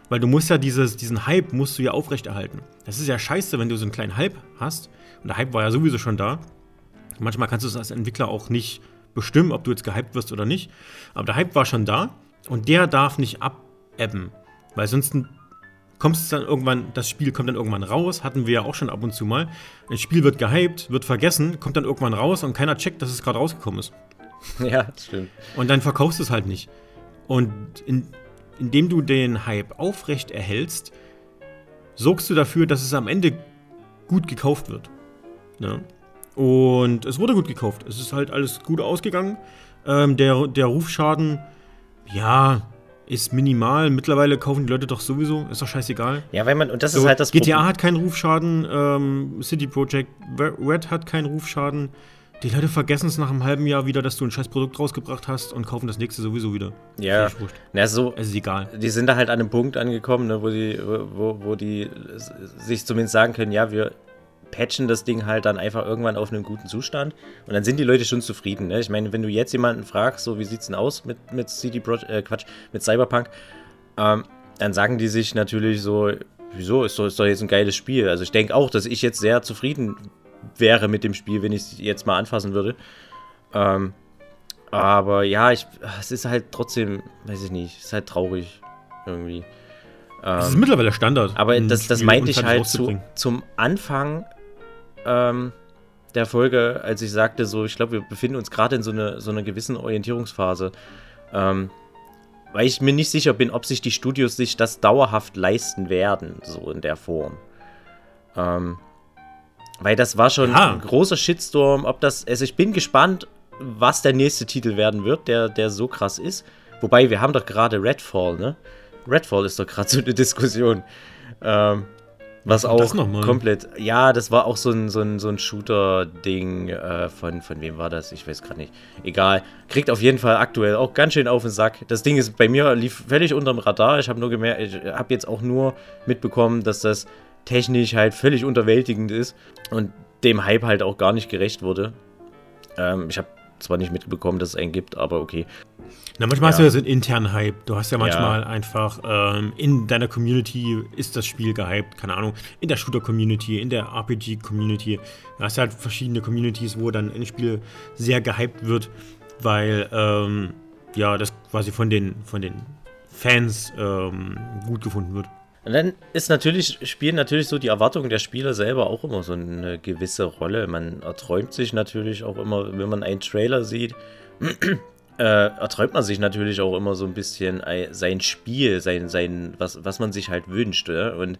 weil du musst ja dieses, diesen Hype musst du ja aufrechterhalten. Das ist ja scheiße, wenn du so einen kleinen Hype hast und der Hype war ja sowieso schon da. Manchmal kannst du es als Entwickler auch nicht bestimmen, ob du jetzt gehypt wirst oder nicht. Aber der Hype war schon da und der darf nicht abebben, weil sonst kommst es dann irgendwann, das Spiel kommt dann irgendwann raus, hatten wir ja auch schon ab und zu mal. Ein Spiel wird gehypt, wird vergessen, kommt dann irgendwann raus und keiner checkt, dass es gerade rausgekommen ist. Ja, das stimmt. Und dann verkaufst du es halt nicht. Und in, indem du den Hype aufrecht erhältst, sorgst du dafür, dass es am Ende gut gekauft wird. Ja. Und es wurde gut gekauft. Es ist halt alles gut ausgegangen. Ähm, der, der Rufschaden, ja, ist minimal. Mittlerweile kaufen die Leute doch sowieso, ist doch scheißegal. Ja, weil man, und das so, ist halt das GTA Problem. hat keinen Rufschaden, ähm, City Project Red hat keinen Rufschaden. Die Leute vergessen es nach einem halben Jahr wieder, dass du ein scheiß Produkt rausgebracht hast und kaufen das nächste sowieso wieder. Ja, na so, es ist egal. Die sind da halt an einem Punkt angekommen, ne, wo, die, wo, wo die sich zumindest sagen können, ja, wir patchen das Ding halt dann einfach irgendwann auf einen guten Zustand und dann sind die Leute schon zufrieden. Ne? Ich meine, wenn du jetzt jemanden fragst, so wie sieht's denn aus mit, mit CD Projekt, äh, Quatsch, mit Cyberpunk, ähm, dann sagen die sich natürlich so, wieso, ist doch, ist doch jetzt ein geiles Spiel. Also ich denke auch, dass ich jetzt sehr zufrieden wäre mit dem Spiel, wenn ich es jetzt mal anfassen würde. Ähm, aber ja, ich, es ist halt trotzdem, weiß ich nicht, es ist halt traurig irgendwie. Das ist ähm, mittlerweile Standard. Aber das, das meinte ich halt zu, zum Anfang ähm, der Folge, als ich sagte, so, ich glaube, wir befinden uns gerade in so, eine, so einer gewissen Orientierungsphase. Ähm, weil ich mir nicht sicher bin, ob sich die Studios sich das dauerhaft leisten werden, so in der Form. Ähm, weil das war schon ja. ein großer Shitstorm, ob das, also ich bin gespannt, was der nächste Titel werden wird, der, der so krass ist. Wobei, wir haben doch gerade Redfall, ne? Redfall ist doch gerade so eine Diskussion. Ähm, was auch komplett. Ja, das war auch so ein, so ein, so ein Shooter-Ding. Äh, von, von wem war das? Ich weiß gerade nicht. Egal. Kriegt auf jeden Fall aktuell auch ganz schön auf den Sack. Das Ding ist bei mir lief völlig unterm Radar. Ich habe nur gemerkt, ich habe jetzt auch nur mitbekommen, dass das technisch halt völlig unterwältigend ist und dem Hype halt auch gar nicht gerecht wurde. Ähm, ich habe zwar nicht mitbekommen, dass es einen gibt, aber okay. Na, manchmal ja. hast du ja so einen internen Hype. Du hast ja manchmal ja. einfach ähm, in deiner Community ist das Spiel gehypt, keine Ahnung, in der Shooter-Community, in der RPG-Community. Da hast du halt verschiedene Communities, wo dann ein Spiel sehr gehypt wird, weil ähm, ja, das quasi von den, von den Fans ähm, gut gefunden wird. Und dann ist natürlich, spielen natürlich so die Erwartungen der Spieler selber auch immer so eine gewisse Rolle. Man erträumt sich natürlich auch immer, wenn man einen Trailer sieht, äh, erträumt man sich natürlich auch immer so ein bisschen sein Spiel, sein, sein, was, was man sich halt wünscht. Ja? Und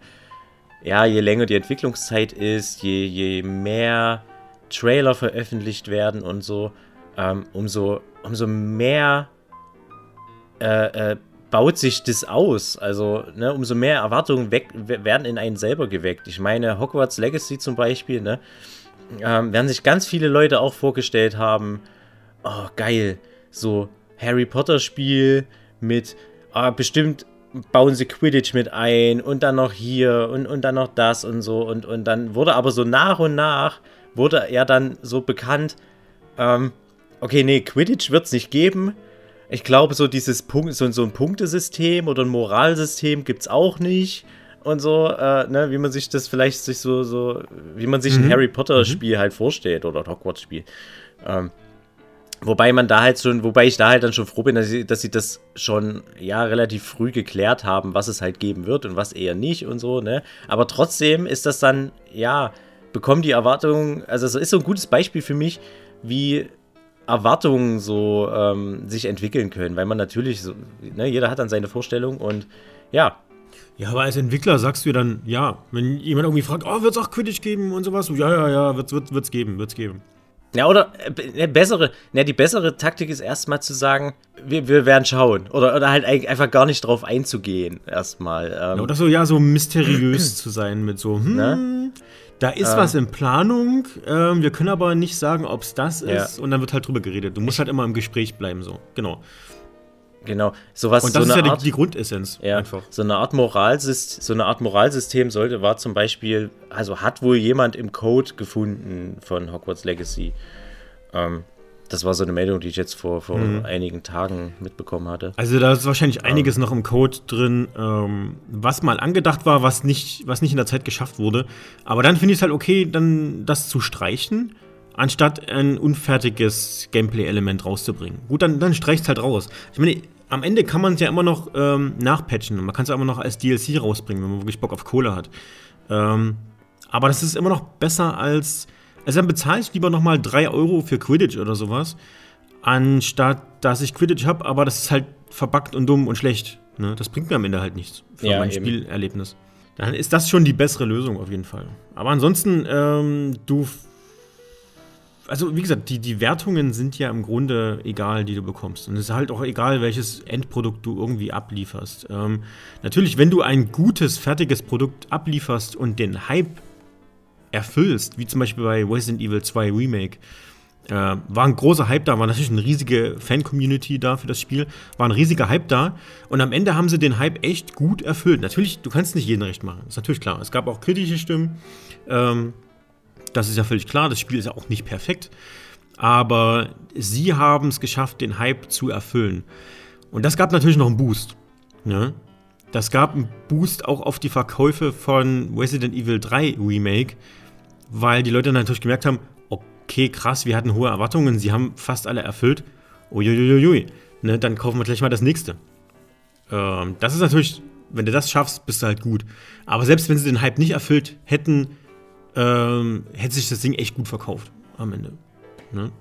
ja, je länger die Entwicklungszeit ist, je, je mehr Trailer veröffentlicht werden und so, ähm, umso, umso mehr äh, äh, baut sich das aus. Also, ne, umso mehr Erwartungen weg, werden in einen selber geweckt. Ich meine, Hogwarts Legacy zum Beispiel, ne, ähm, werden sich ganz viele Leute auch vorgestellt haben, oh, geil, so Harry Potter Spiel mit, ah, bestimmt bauen sie Quidditch mit ein und dann noch hier und, und dann noch das und so und, und dann wurde aber so nach und nach, wurde er dann so bekannt, Ähm, okay, nee, Quidditch wird es nicht geben. Ich glaube, so dieses Punkt, so, so ein Punktesystem oder ein Moralsystem gibt es auch nicht. Und so, äh, ne, wie man sich das vielleicht sich so, so, wie man sich mhm. ein Harry Potter-Spiel mhm. halt vorstellt oder ein Hogwarts-Spiel. Ähm, wobei man da halt schon, wobei ich da halt dann schon froh bin, dass sie, dass sie das schon ja relativ früh geklärt haben, was es halt geben wird und was eher nicht und so, ne? Aber trotzdem ist das dann, ja, bekommen die Erwartungen, also es ist so ein gutes Beispiel für mich, wie Erwartungen so ähm, sich entwickeln können, weil man natürlich, so, ne, jeder hat dann seine Vorstellung und ja. Ja, aber als Entwickler sagst du dann, ja, wenn jemand irgendwie fragt, oh, wird es auch Quidditch geben und sowas, ja, ja, ja, wird es wird, wird's geben, wird's geben. Ja, oder äh, bessere, ne, die bessere Taktik ist erstmal zu sagen, wir, wir werden schauen. Oder, oder halt einfach gar nicht drauf einzugehen, erstmal. Ähm. Ja, oder so, ja, so mysteriös zu sein mit so, hm, ne? Da ist ähm, was in Planung, ähm, wir können aber nicht sagen, ob es das ist. Ja. Und dann wird halt drüber geredet. Du musst halt immer im Gespräch bleiben, so. Genau. Genau, sowas. Und das so ist ja Art, die, Grundessenz. Ja, einfach. So eine Art Moralsystem, so eine Art Moralsystem sollte, war zum Beispiel, also hat wohl jemand im Code gefunden von Hogwarts Legacy. Ähm, das war so eine Meldung, die ich jetzt vor, vor mhm. einigen Tagen mitbekommen hatte. Also da ist wahrscheinlich einiges ähm. noch im Code drin, ähm, was mal angedacht war, was nicht, was nicht in der Zeit geschafft wurde. Aber dann finde ich es halt okay, dann das zu streichen, anstatt ein unfertiges Gameplay-Element rauszubringen. Gut, dann, dann streicht halt raus. Ich meine, am Ende kann man es ja immer noch ähm, nachpatchen. Man kann es ja immer noch als DLC rausbringen, wenn man wirklich Bock auf Kohle hat. Ähm, aber das ist immer noch besser als also dann bezahle ich lieber nochmal 3 Euro für Quidditch oder sowas, anstatt dass ich Quidditch habe, aber das ist halt verbuggt und dumm und schlecht. Ne? Das bringt mir am Ende halt nichts für ja, mein eben. Spielerlebnis. Dann ist das schon die bessere Lösung auf jeden Fall. Aber ansonsten, ähm, du. Also, wie gesagt, die, die Wertungen sind ja im Grunde egal, die du bekommst. Und es ist halt auch egal, welches Endprodukt du irgendwie ablieferst. Ähm, natürlich, wenn du ein gutes, fertiges Produkt ablieferst und den Hype erfüllst, wie zum Beispiel bei Resident Evil 2 Remake. Äh, war ein großer Hype da, war natürlich eine riesige Fan-Community da für das Spiel, war ein riesiger Hype da und am Ende haben sie den Hype echt gut erfüllt. Natürlich, du kannst nicht jeden recht machen, ist natürlich klar. Es gab auch kritische Stimmen, ähm, das ist ja völlig klar, das Spiel ist ja auch nicht perfekt, aber sie haben es geschafft, den Hype zu erfüllen. Und das gab natürlich noch einen Boost. Ne? Das gab einen Boost auch auf die Verkäufe von Resident Evil 3 Remake, weil die Leute natürlich gemerkt haben, okay, krass, wir hatten hohe Erwartungen, sie haben fast alle erfüllt. Uiuiuiui, ne, dann kaufen wir gleich mal das nächste. Ähm, das ist natürlich, wenn du das schaffst, bist du halt gut. Aber selbst wenn sie den Hype nicht erfüllt hätten, ähm, hätte sich das Ding echt gut verkauft am Ende. Ne?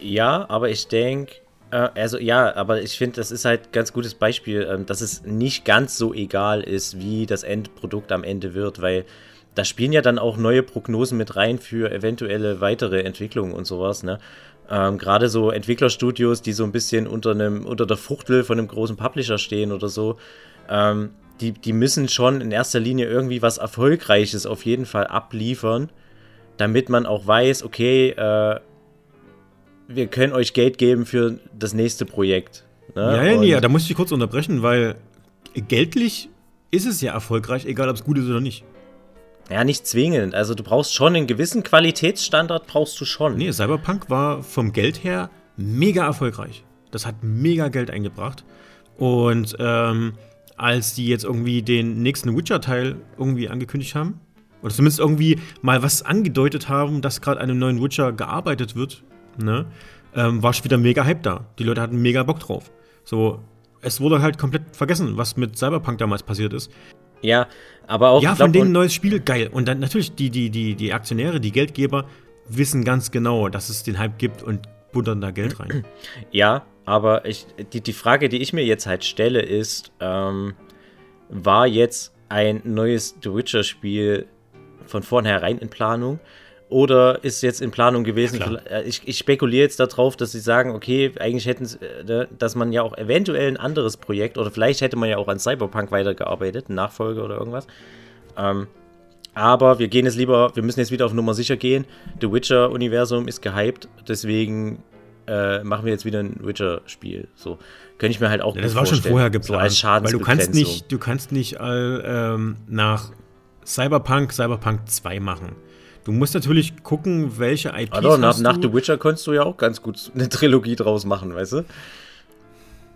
Ja, aber ich denke, äh, also ja, aber ich finde, das ist halt ganz gutes Beispiel, ähm, dass es nicht ganz so egal ist, wie das Endprodukt am Ende wird, weil da spielen ja dann auch neue Prognosen mit rein für eventuelle weitere Entwicklungen und sowas, ne? Ähm, Gerade so Entwicklerstudios, die so ein bisschen unter einem, unter der Fuchtel von einem großen Publisher stehen oder so, ähm, die, die müssen schon in erster Linie irgendwie was Erfolgreiches auf jeden Fall abliefern, damit man auch weiß, okay, äh, wir können euch Geld geben für das nächste Projekt. Ne? Ja, ja, nee, ja, da muss ich kurz unterbrechen, weil geldlich ist es ja erfolgreich, egal ob es gut ist oder nicht. Ja, nicht zwingend. Also du brauchst schon einen gewissen Qualitätsstandard, brauchst du schon. Nee, Cyberpunk war vom Geld her mega erfolgreich. Das hat mega Geld eingebracht. Und ähm, als die jetzt irgendwie den nächsten Witcher-Teil irgendwie angekündigt haben, oder zumindest irgendwie mal was angedeutet haben, dass gerade an einem neuen Witcher gearbeitet wird, ne, ähm, war schon wieder mega Hype da. Die Leute hatten mega Bock drauf. So, es wurde halt komplett vergessen, was mit Cyberpunk damals passiert ist. Ja, aber auch. Ja, von denen ein neues Spiel, geil. Und dann natürlich die, die, die, die Aktionäre, die Geldgeber wissen ganz genau, dass es den Hype gibt und buttern da Geld rein. Ja, aber ich, die, die Frage, die ich mir jetzt halt stelle, ist, ähm, war jetzt ein neues The Witcher-Spiel von vornherein in Planung? Oder ist jetzt in Planung gewesen? Ja, äh, ich, ich, spekuliere jetzt darauf, dass sie sagen, okay, eigentlich hätten sie, äh, dass man ja auch eventuell ein anderes Projekt oder vielleicht hätte man ja auch an Cyberpunk weitergearbeitet, ein Nachfolger oder irgendwas. Ähm, aber wir gehen jetzt lieber, wir müssen jetzt wieder auf Nummer sicher gehen. The Witcher-Universum ist gehypt, deswegen äh, machen wir jetzt wieder ein Witcher-Spiel. So könnte ich mir halt auch. Ja, das war vorstellen. schon vorher geplant. So als Schadensbegrenzung. Weil du kannst nicht, du kannst nicht all, ähm, nach Cyberpunk Cyberpunk 2 machen. Du musst natürlich gucken, welche IPs also, nach, nach The Witcher konntest du ja auch ganz gut eine Trilogie draus machen, weißt du?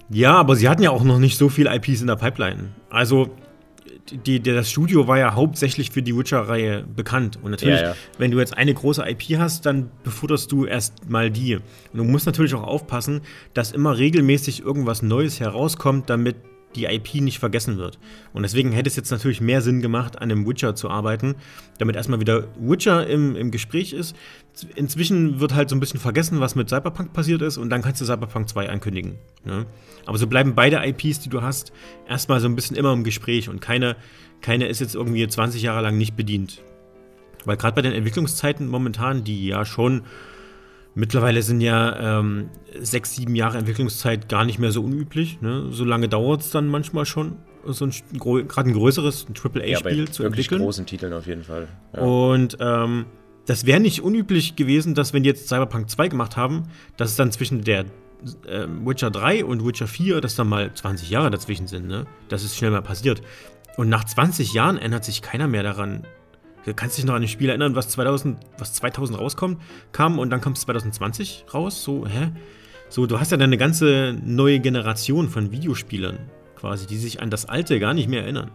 Ja, aber sie hatten ja auch noch nicht so viele IPs in der Pipeline. Also die, das Studio war ja hauptsächlich für die Witcher-Reihe bekannt. Und natürlich, ja, ja. wenn du jetzt eine große IP hast, dann befutterst du erst mal die. Und du musst natürlich auch aufpassen, dass immer regelmäßig irgendwas Neues herauskommt, damit die IP nicht vergessen wird. Und deswegen hätte es jetzt natürlich mehr Sinn gemacht, an einem Witcher zu arbeiten, damit erstmal wieder Witcher im, im Gespräch ist. Inzwischen wird halt so ein bisschen vergessen, was mit Cyberpunk passiert ist, und dann kannst du Cyberpunk 2 ankündigen. Ne? Aber so bleiben beide IPs, die du hast, erstmal so ein bisschen immer im Gespräch und keine, keine ist jetzt irgendwie 20 Jahre lang nicht bedient. Weil gerade bei den Entwicklungszeiten momentan, die ja schon Mittlerweile sind ja ähm, sechs, sieben Jahre Entwicklungszeit gar nicht mehr so unüblich. Ne? So lange dauert es dann manchmal schon, so ein, gerade ein größeres AAA-Spiel ja, zu entwickeln. großen Titeln auf jeden Fall. Ja. Und ähm, das wäre nicht unüblich gewesen, dass wenn die jetzt Cyberpunk 2 gemacht haben, dass es dann zwischen der äh, Witcher 3 und Witcher 4, dass da mal 20 Jahre dazwischen sind. Ne? Das ist schnell mal passiert. Und nach 20 Jahren ändert sich keiner mehr daran, Kannst du dich noch an ein Spiel erinnern, was 2000, was 2000 rauskommt, kam und dann kommt es 2020 raus? So, hä? So, du hast ja dann eine ganze neue Generation von Videospielern quasi, die sich an das alte gar nicht mehr erinnern.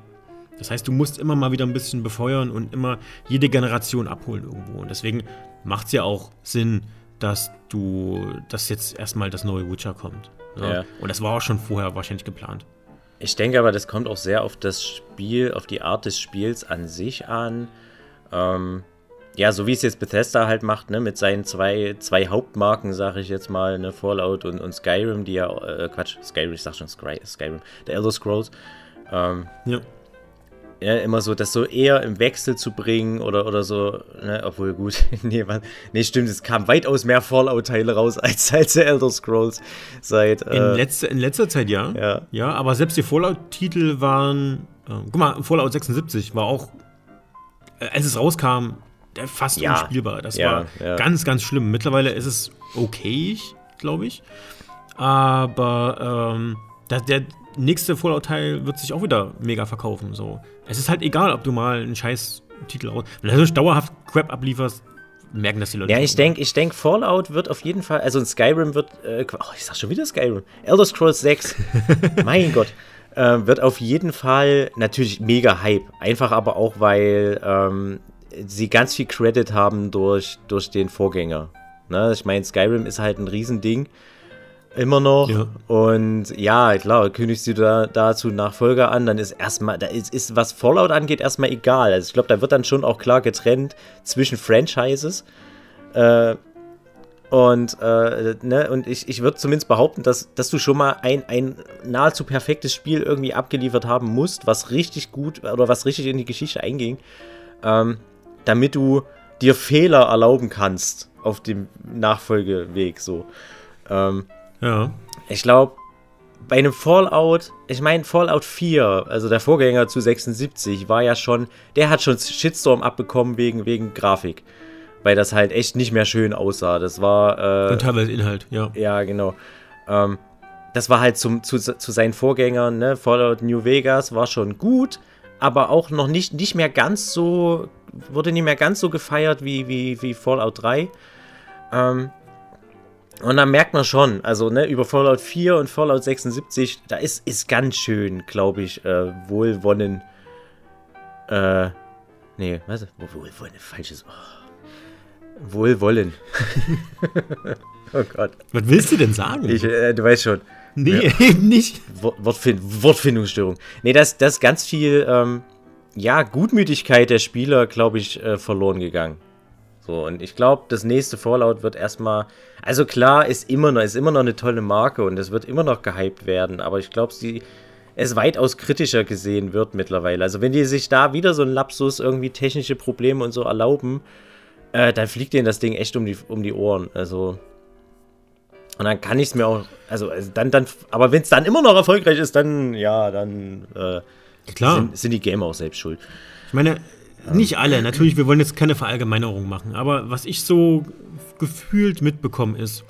Das heißt, du musst immer mal wieder ein bisschen befeuern und immer jede Generation abholen irgendwo. Und deswegen macht es ja auch Sinn, dass du, dass jetzt erstmal das neue Witcher kommt. Ja? Ja. Und das war auch schon vorher wahrscheinlich geplant. Ich denke aber, das kommt auch sehr auf das Spiel, auf die Art des Spiels an sich an. Ähm, ja, so wie es jetzt Bethesda halt macht, ne, mit seinen zwei, zwei Hauptmarken, sag ich jetzt mal, ne, Fallout und, und Skyrim, die ja, äh, Quatsch, Skyrim, ich sag schon Skyrim, der Elder Scrolls. Ähm, ja. Ja, immer so, das so eher im Wechsel zu bringen oder, oder so, ne, obwohl gut, nee, man, nee, stimmt, es kam weitaus mehr Fallout-Teile raus als, als der Elder Scrolls seit. Äh, in, letzter, in letzter Zeit ja. Ja, ja aber selbst die Fallout-Titel waren, äh, guck mal, Fallout 76 war auch als es rauskam, fast ja. unspielbar. Das ja, war ja. ganz, ganz schlimm. Mittlerweile ist es okay, glaube ich. Aber ähm, der, der nächste Fallout-Teil wird sich auch wieder mega verkaufen. So. Es ist halt egal, ob du mal einen scheiß Titel raus. Wenn du dauerhaft Crap ablieferst, merken das die Leute. Ja, ich denke, ich denk, Fallout wird auf jeden Fall, also ein Skyrim wird, äh, oh, ich sag schon wieder Skyrim, Elder Scrolls 6, mein Gott, äh, wird auf jeden Fall natürlich mega Hype. Einfach aber auch, weil ähm, sie ganz viel Credit haben durch, durch den Vorgänger. Ne? Ich meine, Skyrim ist halt ein Riesending. Immer noch. Ja. Und ja, klar, kündigst du da dazu Nachfolger an, dann ist erstmal, da ist, ist was Fallout angeht, erstmal egal. Also ich glaube, da wird dann schon auch klar getrennt zwischen Franchises. Äh, und, äh, ne, und ich, ich würde zumindest behaupten, dass, dass du schon mal ein, ein nahezu perfektes Spiel irgendwie abgeliefert haben musst, was richtig gut oder was richtig in die Geschichte einging, ähm, damit du dir Fehler erlauben kannst auf dem Nachfolgeweg. So. Ähm, ja. Ich glaube, bei einem Fallout, ich meine, Fallout 4, also der Vorgänger zu 76, war ja schon, der hat schon Shitstorm abbekommen wegen, wegen Grafik weil das halt echt nicht mehr schön aussah. Das war. Äh, Und teilweise Inhalt, ja. Ja, genau. Ähm, das war halt zum, zu, zu seinen Vorgängern, ne? Fallout New Vegas war schon gut, aber auch noch nicht, nicht mehr ganz so, wurde nicht mehr ganz so gefeiert wie, wie, wie Fallout 3. Ähm, und dann merkt man schon, also ne, über Fallout 4 und Fallout 76, da ist, ist ganz schön, glaube ich, äh, Wohlwonnen. Äh, nee, was? Wohlwonnen, falsches. Oh. Wohlwollen. oh Gott. Was willst du denn sagen? Ich, äh, du weißt schon. Nee, ja. eben nicht. Wortfind Wortfindungsstörung. Nee, das, das ist ganz viel, ähm, ja, Gutmütigkeit der Spieler, glaube ich, äh, verloren gegangen. So, und ich glaube, das nächste Fallout wird erstmal. Also klar, ist immer noch, ist immer noch eine tolle Marke und es wird immer noch gehypt werden, aber ich glaube, sie es weitaus kritischer gesehen wird mittlerweile. Also wenn die sich da wieder so ein Lapsus, irgendwie technische Probleme und so erlauben, äh, dann fliegt denen das Ding echt um die, um die Ohren. Also. Und dann kann ich es mir auch. Also, also, dann, dann. Aber wenn es dann immer noch erfolgreich ist, dann, ja, dann. Äh, Klar. Sind, sind, die Gamer auch selbst schuld. Ich meine, nicht alle. Natürlich, wir wollen jetzt keine Verallgemeinerung machen. Aber was ich so gefühlt mitbekommen ist,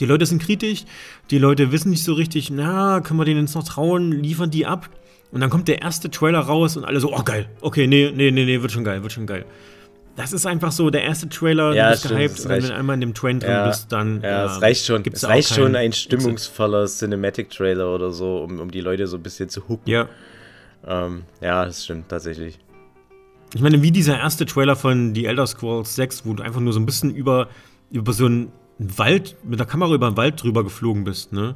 die Leute sind kritisch, die Leute wissen nicht so richtig, na, können wir denen jetzt noch trauen, liefern die ab? Und dann kommt der erste Trailer raus und alle so, oh geil, okay, nee, nee, nee, nee, wird schon geil, wird schon geil das ist einfach so, der erste Trailer, ja, du bist stimmt, gehypt, und wenn du einmal in dem Train drin ja, bist, dann. Ja, es reicht schon, es reicht schon ein stimmungsvoller Cinematic-Trailer oder so, um, um die Leute so ein bisschen zu hooken. Ja. Ähm, ja, das stimmt tatsächlich. Ich meine, wie dieser erste Trailer von The Elder Scrolls 6, wo du einfach nur so ein bisschen über, über so einen Wald, mit der Kamera über den Wald drüber geflogen bist, ne?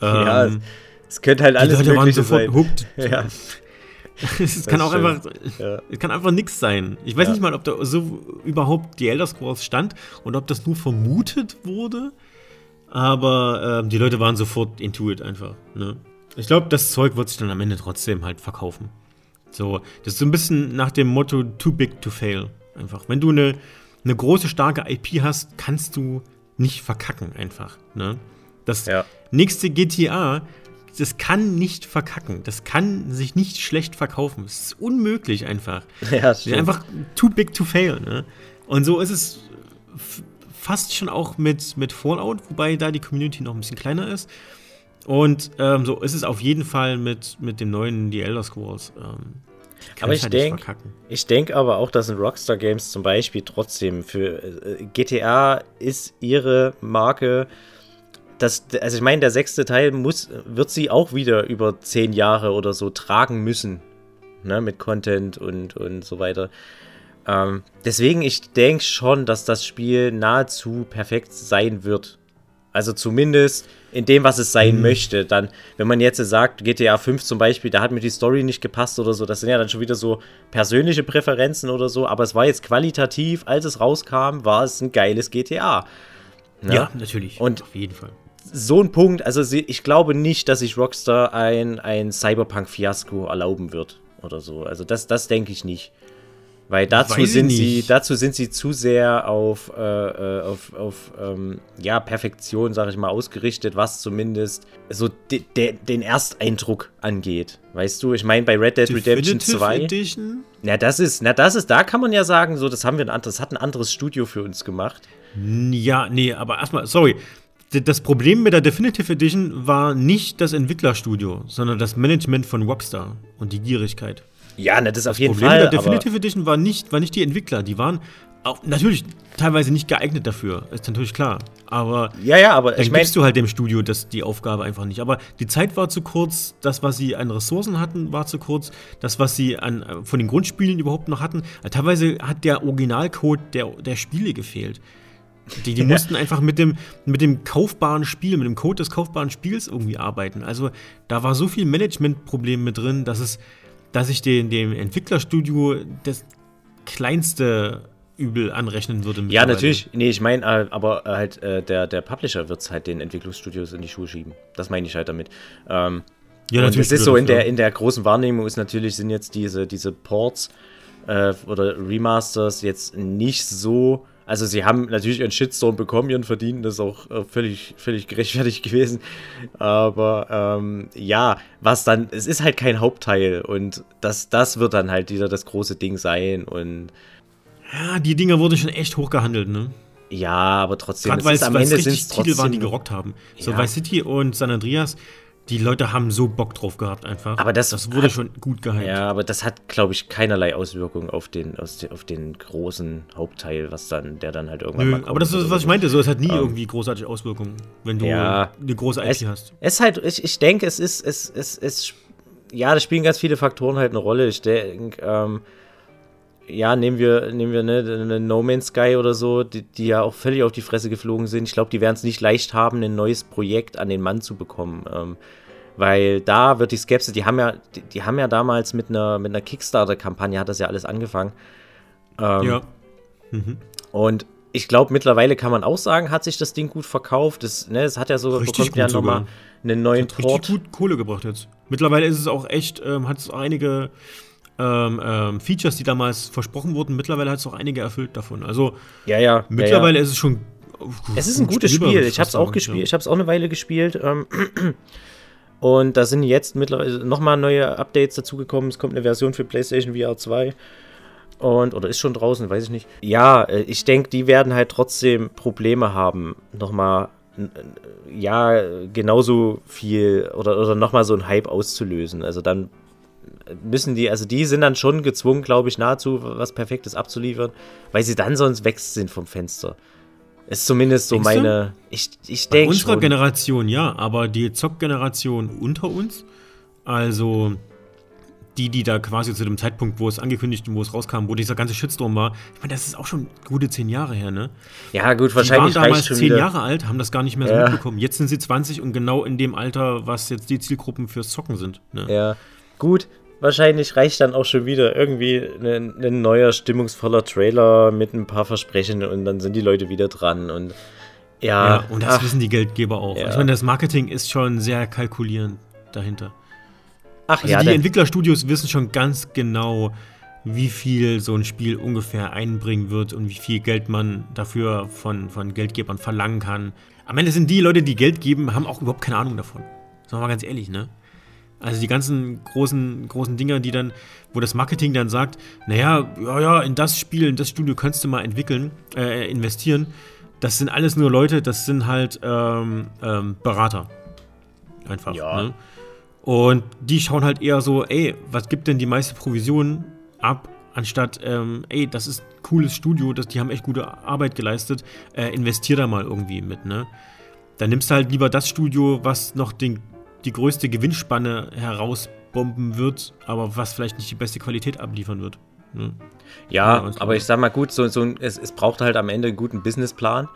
Ja, ähm, es könnte halt alles die Leute waren sofort sein. hooked. Ja. es kann auch stimmt. einfach, ja. es kann einfach nichts sein. Ich weiß ja. nicht mal, ob da so überhaupt die Elder Scrolls stand und ob das nur vermutet wurde. Aber ähm, die Leute waren sofort intuit einfach. Ne? Ich glaube, das Zeug wird sich dann am Ende trotzdem halt verkaufen. So, das ist so ein bisschen nach dem Motto too big to fail. Einfach. Wenn du eine, eine große, starke IP hast, kannst du nicht verkacken einfach. Ne? Das ja. nächste GTA, das kann nicht verkacken. Das kann sich nicht schlecht verkaufen. Es ist unmöglich einfach. Ja, stimmt. Einfach too big to fail. Ne? Und so ist es fast schon auch mit, mit Fallout, wobei da die Community noch ein bisschen kleiner ist. Und ähm, so ist es auf jeden Fall mit, mit dem neuen The Elder Scrolls. Ähm, aber ich halt denke, ich denke aber auch, dass in Rockstar Games zum Beispiel trotzdem für äh, GTA ist ihre Marke. Das, also ich meine, der sechste Teil muss, wird sie auch wieder über zehn Jahre oder so tragen müssen. Ne, mit Content und, und so weiter. Ähm, deswegen, ich denke schon, dass das Spiel nahezu perfekt sein wird. Also zumindest in dem, was es sein mhm. möchte. Dann, wenn man jetzt sagt, GTA 5 zum Beispiel, da hat mir die Story nicht gepasst oder so, das sind ja dann schon wieder so persönliche Präferenzen oder so, aber es war jetzt qualitativ, als es rauskam, war es ein geiles GTA. Ja, ja natürlich. Und auf jeden Fall. So ein Punkt, also ich glaube nicht, dass sich Rockstar ein, ein Cyberpunk-Fiasko erlauben wird oder so. Also das, das denke ich nicht. Weil dazu sind sie, dazu sind sie zu sehr auf, äh, äh, auf, auf ähm, ja, Perfektion, sag ich mal, ausgerichtet, was zumindest so de, de, den Ersteindruck angeht. Weißt du, ich meine, bei Red Dead Redemption 2. Edition? Na, das ist, na, das ist, da kann man ja sagen, so, das haben wir ein anderes, hat ein anderes Studio für uns gemacht. Ja, nee, aber erstmal, sorry. Das Problem mit der Definitive Edition war nicht das Entwicklerstudio, sondern das Management von Rockstar und die Gierigkeit. Ja, ne, das ist auf jeden Problem Fall. Der Definitive Edition war nicht, war nicht die Entwickler, die waren auch natürlich teilweise nicht geeignet dafür, ist natürlich klar. Aber ja, ja, aber dann ich mein, gibst du halt dem Studio das, die Aufgabe einfach nicht. Aber die Zeit war zu kurz, das, was sie an Ressourcen hatten, war zu kurz, das, was sie an, von den Grundspielen überhaupt noch hatten. Teilweise hat der Originalcode der, der Spiele gefehlt. Die, die mussten einfach mit dem, mit dem kaufbaren Spiel, mit dem Code des kaufbaren Spiels irgendwie arbeiten. Also da war so viel Managementproblem mit drin, dass es dass ich den, dem Entwicklerstudio das kleinste Übel anrechnen würde. Ja, natürlich. Nee, ich meine, äh, aber äh, halt äh, der, der Publisher wird es halt den Entwicklungsstudios in die Schuhe schieben. Das meine ich halt damit. Ähm, ja, natürlich. Das ist so in der, in der großen Wahrnehmung ist natürlich, sind jetzt diese, diese Ports äh, oder Remasters jetzt nicht so also sie haben natürlich ihren Shitstorm bekommen, ihren Verdienen, das ist auch äh, völlig, völlig gerechtfertigt gewesen. Aber ähm, ja, was dann, es ist halt kein Hauptteil und das, das wird dann halt wieder das große Ding sein und ja, die Dinger wurden schon echt hochgehandelt, ne? Ja, aber trotzdem, Gerade weil es am Ende sind Titel waren, die gerockt haben. So ja. Vice City und San Andreas die Leute haben so Bock drauf gehabt einfach. Aber das, das wurde hat, schon gut gehalten. Ja, aber das hat, glaube ich, keinerlei Auswirkungen auf den, auf den großen Hauptteil, was dann, der dann halt irgendwann Nö, mal kommt. Aber das ist, was ich meinte, so, es hat nie ähm, irgendwie großartige Auswirkungen, wenn du ja, eine große IP es, hast. Es halt, ich, ich denke, es ist, es, es, es, ja, da spielen ganz viele Faktoren halt eine Rolle. Ich denke, ähm, ja, nehmen wir, nehmen wir ne, eine No Man's Sky oder so, die, die ja auch völlig auf die Fresse geflogen sind. Ich glaube, die werden es nicht leicht haben, ein neues Projekt an den Mann zu bekommen. Ähm, weil da wird die Skepsis, die haben ja, die, die haben ja damals mit einer, mit einer Kickstarter-Kampagne hat das ja alles angefangen. Ähm, ja. Mhm. Und ich glaube, mittlerweile kann man auch sagen, hat sich das Ding gut verkauft. Es, ne, es hat ja sogar richtig bekommt ja nochmal einen neuen hat Port. Richtig gut Kohle gebracht jetzt. Mittlerweile ist es auch echt, ähm, hat es einige ähm, ähm, Features, die damals versprochen wurden, mittlerweile hat es auch einige erfüllt davon. Also ja, ja, mittlerweile ja, ist es schon. Es ist ein gutes Spiel. Ich habe es auch gespielt. Ich habe es auch eine Weile gespielt. Ähm, und da sind jetzt mittlerweile nochmal neue Updates dazugekommen. Es kommt eine Version für PlayStation VR 2. Und, oder ist schon draußen, weiß ich nicht. Ja, äh, ich denke, die werden halt trotzdem Probleme haben, nochmal, ja, genauso viel oder, oder nochmal so einen Hype auszulösen. Also dann müssen die, also die sind dann schon gezwungen, glaube ich, nahezu was Perfektes abzuliefern, weil sie dann sonst weg sind vom Fenster. Ist zumindest so Denkst meine. Du? Ich, ich denke. Unserer schon. Generation ja, aber die Zock-Generation unter uns, also die, die da quasi zu dem Zeitpunkt, wo es angekündigt und wo es rauskam, wo dieser ganze Shitstorm war, ich meine, das ist auch schon gute zehn Jahre her, ne? Ja, gut, wahrscheinlich. Die waren damals zehn wieder. Jahre alt, haben das gar nicht mehr so ja. mitbekommen. Jetzt sind sie 20 und genau in dem Alter, was jetzt die Zielgruppen fürs Zocken sind. Ne? Ja, gut. Wahrscheinlich reicht dann auch schon wieder irgendwie ein, ein neuer, stimmungsvoller Trailer mit ein paar Versprechen und dann sind die Leute wieder dran und ja. ja und das ach, wissen die Geldgeber auch. Ja. Ich meine, das Marketing ist schon sehr kalkulierend dahinter. Ach also ja. Die Entwicklerstudios wissen schon ganz genau, wie viel so ein Spiel ungefähr einbringen wird und wie viel Geld man dafür von, von Geldgebern verlangen kann. Am Ende sind die Leute, die Geld geben, haben auch überhaupt keine Ahnung davon. Sagen wir mal ganz ehrlich, ne? Also die ganzen großen, großen Dinger, die dann, wo das Marketing dann sagt, naja, ja, ja, in das Spiel, in das Studio kannst du mal entwickeln, äh, investieren. Das sind alles nur Leute, das sind halt ähm, ähm, Berater. Einfach. Ja. Ne? Und die schauen halt eher so, ey, was gibt denn die meiste Provision ab, anstatt, ähm, ey, das ist ein cooles Studio, das, die haben echt gute Arbeit geleistet, äh, investier da mal irgendwie mit, ne? Dann nimmst du halt lieber das Studio, was noch den, die größte Gewinnspanne herausbomben wird, aber was vielleicht nicht die beste Qualität abliefern wird. Ne? Ja, ja aber ich sag mal gut, so, so es, es braucht halt am Ende einen guten Businessplan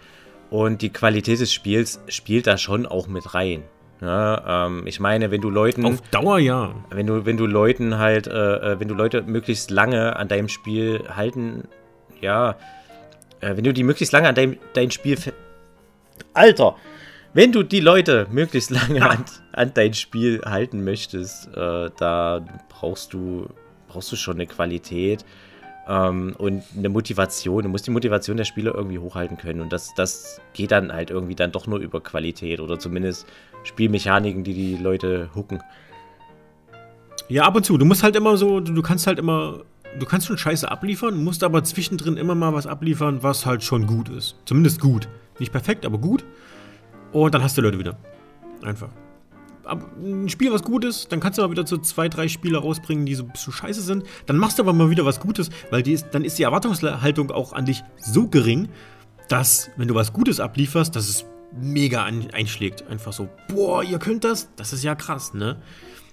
und die Qualität des Spiels spielt da schon auch mit rein. Ja, ähm, ich meine, wenn du Leuten. Auf Dauer ja. Wenn du, wenn du Leuten halt, äh, äh wenn du Leute möglichst lange an deinem Spiel halten, ja, äh, wenn du die möglichst lange an deinem dein Spiel. Alter! Wenn du die Leute möglichst lange an, an dein Spiel halten möchtest, äh, da brauchst du, brauchst du schon eine Qualität ähm, und eine Motivation. Du musst die Motivation der Spieler irgendwie hochhalten können. Und das, das geht dann halt irgendwie dann doch nur über Qualität oder zumindest Spielmechaniken, die die Leute hucken. Ja, ab und zu. Du musst halt immer so, du, du kannst halt immer, du kannst schon Scheiße abliefern, musst aber zwischendrin immer mal was abliefern, was halt schon gut ist. Zumindest gut. Nicht perfekt, aber gut. Und dann hast du Leute wieder. Einfach. Aber ein Spiel, was gut ist, dann kannst du mal wieder so zwei, drei Spiele rausbringen, die so, so scheiße sind. Dann machst du aber mal wieder was Gutes, weil ist, dann ist die Erwartungshaltung auch an dich so gering, dass, wenn du was Gutes ablieferst, dass es mega einschlägt. Einfach so, boah, ihr könnt das? Das ist ja krass, ne?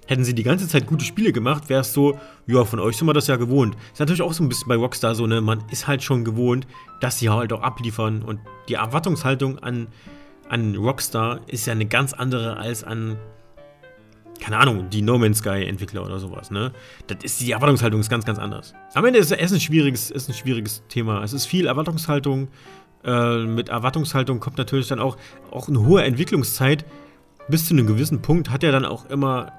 Hätten sie die ganze Zeit gute Spiele gemacht, wäre es so, ja, von euch sind wir das ja gewohnt. Ist natürlich auch so ein bisschen bei Rockstar so, ne? Man ist halt schon gewohnt, dass sie halt auch abliefern. Und die Erwartungshaltung an, an Rockstar ist ja eine ganz andere als an, keine Ahnung, die No Man's Sky Entwickler oder sowas, ne? Das ist, die Erwartungshaltung ist ganz, ganz anders. Am Ende ist es ein schwieriges, ist ein schwieriges Thema. Es ist viel Erwartungshaltung äh, mit Erwartungshaltung kommt natürlich dann auch, auch eine hohe Entwicklungszeit. Bis zu einem gewissen Punkt hat er dann auch immer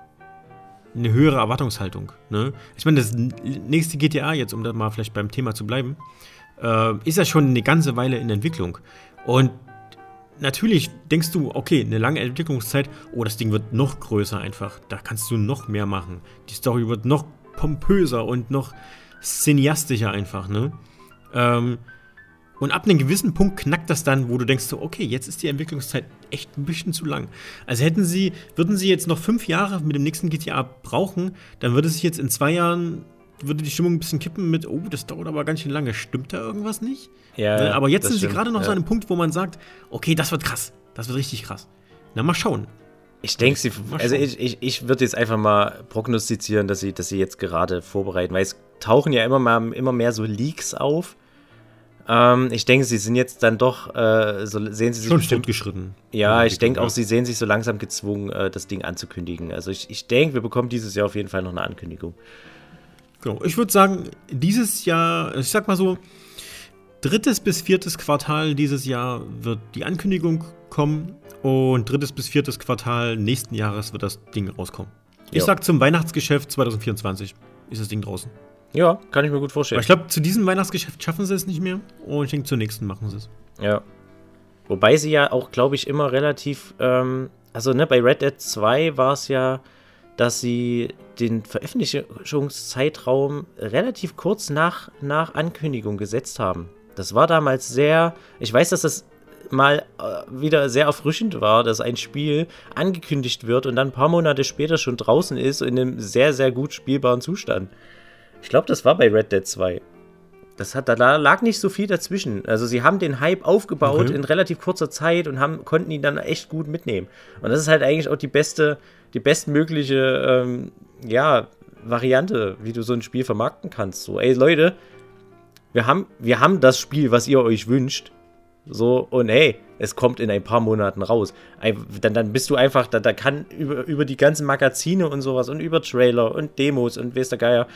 eine höhere Erwartungshaltung. Ne? Ich meine, das nächste GTA, jetzt um da mal vielleicht beim Thema zu bleiben, äh, ist ja schon eine ganze Weile in Entwicklung. Und natürlich denkst du, okay, eine lange Entwicklungszeit, oh, das Ding wird noch größer einfach. Da kannst du noch mehr machen. Die Story wird noch pompöser und noch cineastischer einfach, ne? Ähm, und ab einem gewissen Punkt knackt das dann, wo du denkst so, okay, jetzt ist die Entwicklungszeit echt ein bisschen zu lang. Also hätten sie, würden sie jetzt noch fünf Jahre mit dem nächsten GTA brauchen, dann würde sich jetzt in zwei Jahren, würde die Stimmung ein bisschen kippen mit, oh, das dauert aber ganz schön lange. Stimmt da irgendwas nicht? Ja. Ne, aber jetzt sind stimmt. sie gerade noch ja. so an einem Punkt, wo man sagt, okay, das wird krass. Das wird richtig krass. Na, mal schauen. Ich denke, sie, also ich, ich, ich würde jetzt einfach mal prognostizieren, dass sie, dass sie jetzt gerade vorbereiten, weil es tauchen ja immer, mal, immer mehr so Leaks auf ähm, ich denke, sie sind jetzt dann doch, äh, so sehen sie sich. Schon bestimmt geschritten. Ja, ich denke auch, sie sehen sich so langsam gezwungen, äh, das Ding anzukündigen. Also ich, ich denke, wir bekommen dieses Jahr auf jeden Fall noch eine Ankündigung. Genau. Ich würde sagen, dieses Jahr, ich sag mal so, drittes bis viertes Quartal dieses Jahr wird die Ankündigung kommen und drittes bis viertes Quartal nächsten Jahres wird das Ding rauskommen. Ich jo. sag zum Weihnachtsgeschäft 2024 ist das Ding draußen. Ja, kann ich mir gut vorstellen. Aber ich glaube, zu diesem Weihnachtsgeschäft schaffen sie es nicht mehr. Und ich denke, zur nächsten machen sie es. Ja. Wobei sie ja auch, glaube ich, immer relativ. Ähm, also, ne, bei Red Dead 2 war es ja, dass sie den Veröffentlichungszeitraum relativ kurz nach, nach Ankündigung gesetzt haben. Das war damals sehr. Ich weiß, dass das mal äh, wieder sehr erfrischend war, dass ein Spiel angekündigt wird und dann ein paar Monate später schon draußen ist in einem sehr, sehr gut spielbaren Zustand. Ich glaube, das war bei Red Dead 2. Das hat, da lag nicht so viel dazwischen. Also sie haben den Hype aufgebaut okay. in relativ kurzer Zeit und haben, konnten ihn dann echt gut mitnehmen. Und das ist halt eigentlich auch die beste, die bestmögliche, ähm, ja, Variante, wie du so ein Spiel vermarkten kannst. So, ey Leute, wir haben, wir haben das Spiel, was ihr euch wünscht. So, und hey, es kommt in ein paar Monaten raus. Dann, dann bist du einfach, da, da kann über, über die ganzen Magazine und sowas und über Trailer und Demos und weiß der Geier,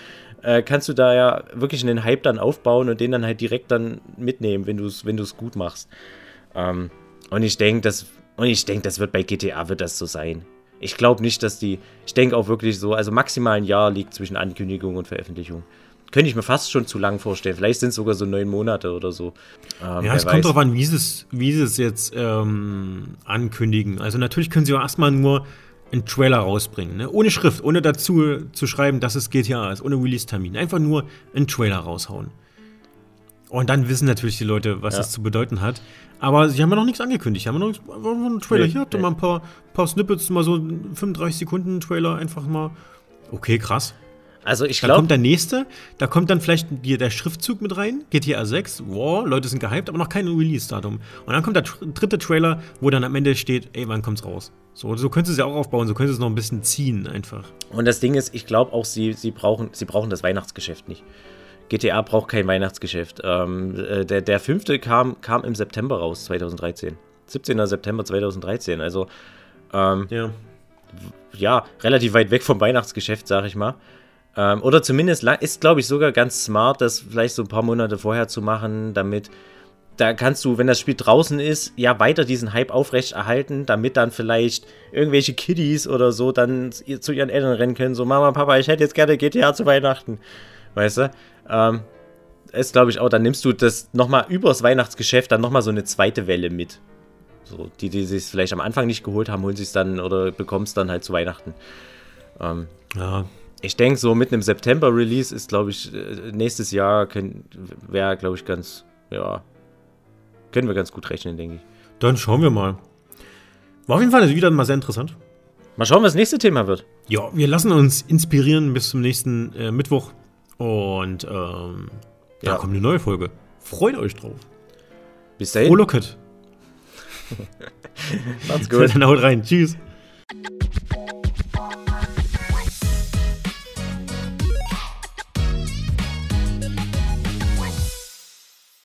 äh, kannst du da ja wirklich einen Hype dann aufbauen und den dann halt direkt dann mitnehmen, wenn du es wenn gut machst. Ähm, und ich denke, das, und das wird bei GTA wird das so sein. Ich glaube nicht, dass die, ich denke auch wirklich so, also maximal ein Jahr liegt zwischen Ankündigung und Veröffentlichung könnte ich mir fast schon zu lang vorstellen. Vielleicht sind es sogar so neun Monate oder so. Ähm, ja, es kommt darauf an, wie sie es, wie sie es jetzt ähm, ankündigen. Also natürlich können sie auch erstmal nur einen Trailer rausbringen, ne? ohne Schrift, ohne dazu zu schreiben, dass es GTA ist, ohne Release-Termin. Einfach nur einen Trailer raushauen. Und dann wissen natürlich die Leute, was ja. das zu bedeuten hat. Aber sie haben ja noch nichts angekündigt. Sie haben ja noch einen Trailer. Nee, Hier habt ihr nee. mal ein paar, paar Snippets, mal so 35 Sekunden Trailer, einfach mal. Okay, krass. Also ich glaube. Da kommt der nächste, da kommt dann vielleicht der Schriftzug mit rein, GTA 6, wow, Leute sind gehypt, aber noch kein Release-Datum. Und dann kommt der dritte Trailer, wo dann am Ende steht, ey, wann kommt's raus? So, so könntest du es ja auch aufbauen, so könntest du es noch ein bisschen ziehen einfach. Und das Ding ist, ich glaube auch, sie, sie, brauchen, sie brauchen das Weihnachtsgeschäft nicht. GTA braucht kein Weihnachtsgeschäft. Ähm, äh, der, der fünfte kam, kam im September raus, 2013. 17. September 2013. Also, ähm, ja. ja, relativ weit weg vom Weihnachtsgeschäft, sag ich mal. Ähm, oder zumindest ist, glaube ich, sogar ganz smart, das vielleicht so ein paar Monate vorher zu machen, damit da kannst du, wenn das Spiel draußen ist, ja weiter diesen Hype aufrechterhalten, damit dann vielleicht irgendwelche Kiddies oder so dann zu ihren Eltern rennen können, so Mama, Papa, ich hätte jetzt gerne GTA zu Weihnachten. Weißt du? Ähm, ist, glaube ich, auch, dann nimmst du das nochmal übers Weihnachtsgeschäft dann nochmal so eine zweite Welle mit. So, die, die sich vielleicht am Anfang nicht geholt haben, holen sie es dann oder bekommen es dann halt zu Weihnachten. Ähm, ja, ich denke, so mit einem September-Release ist, glaube ich, äh, nächstes Jahr wäre, glaube ich, ganz, ja, können wir ganz gut rechnen, denke ich. Dann schauen wir mal. War auf jeden Fall wieder mal sehr interessant. Mal schauen, was das nächste Thema wird. Ja, wir lassen uns inspirieren bis zum nächsten äh, Mittwoch. Und ähm, da ja. kommt eine neue Folge. Freut euch drauf. Bis dahin. Froh Macht's gut. Dann haut rein. Tschüss.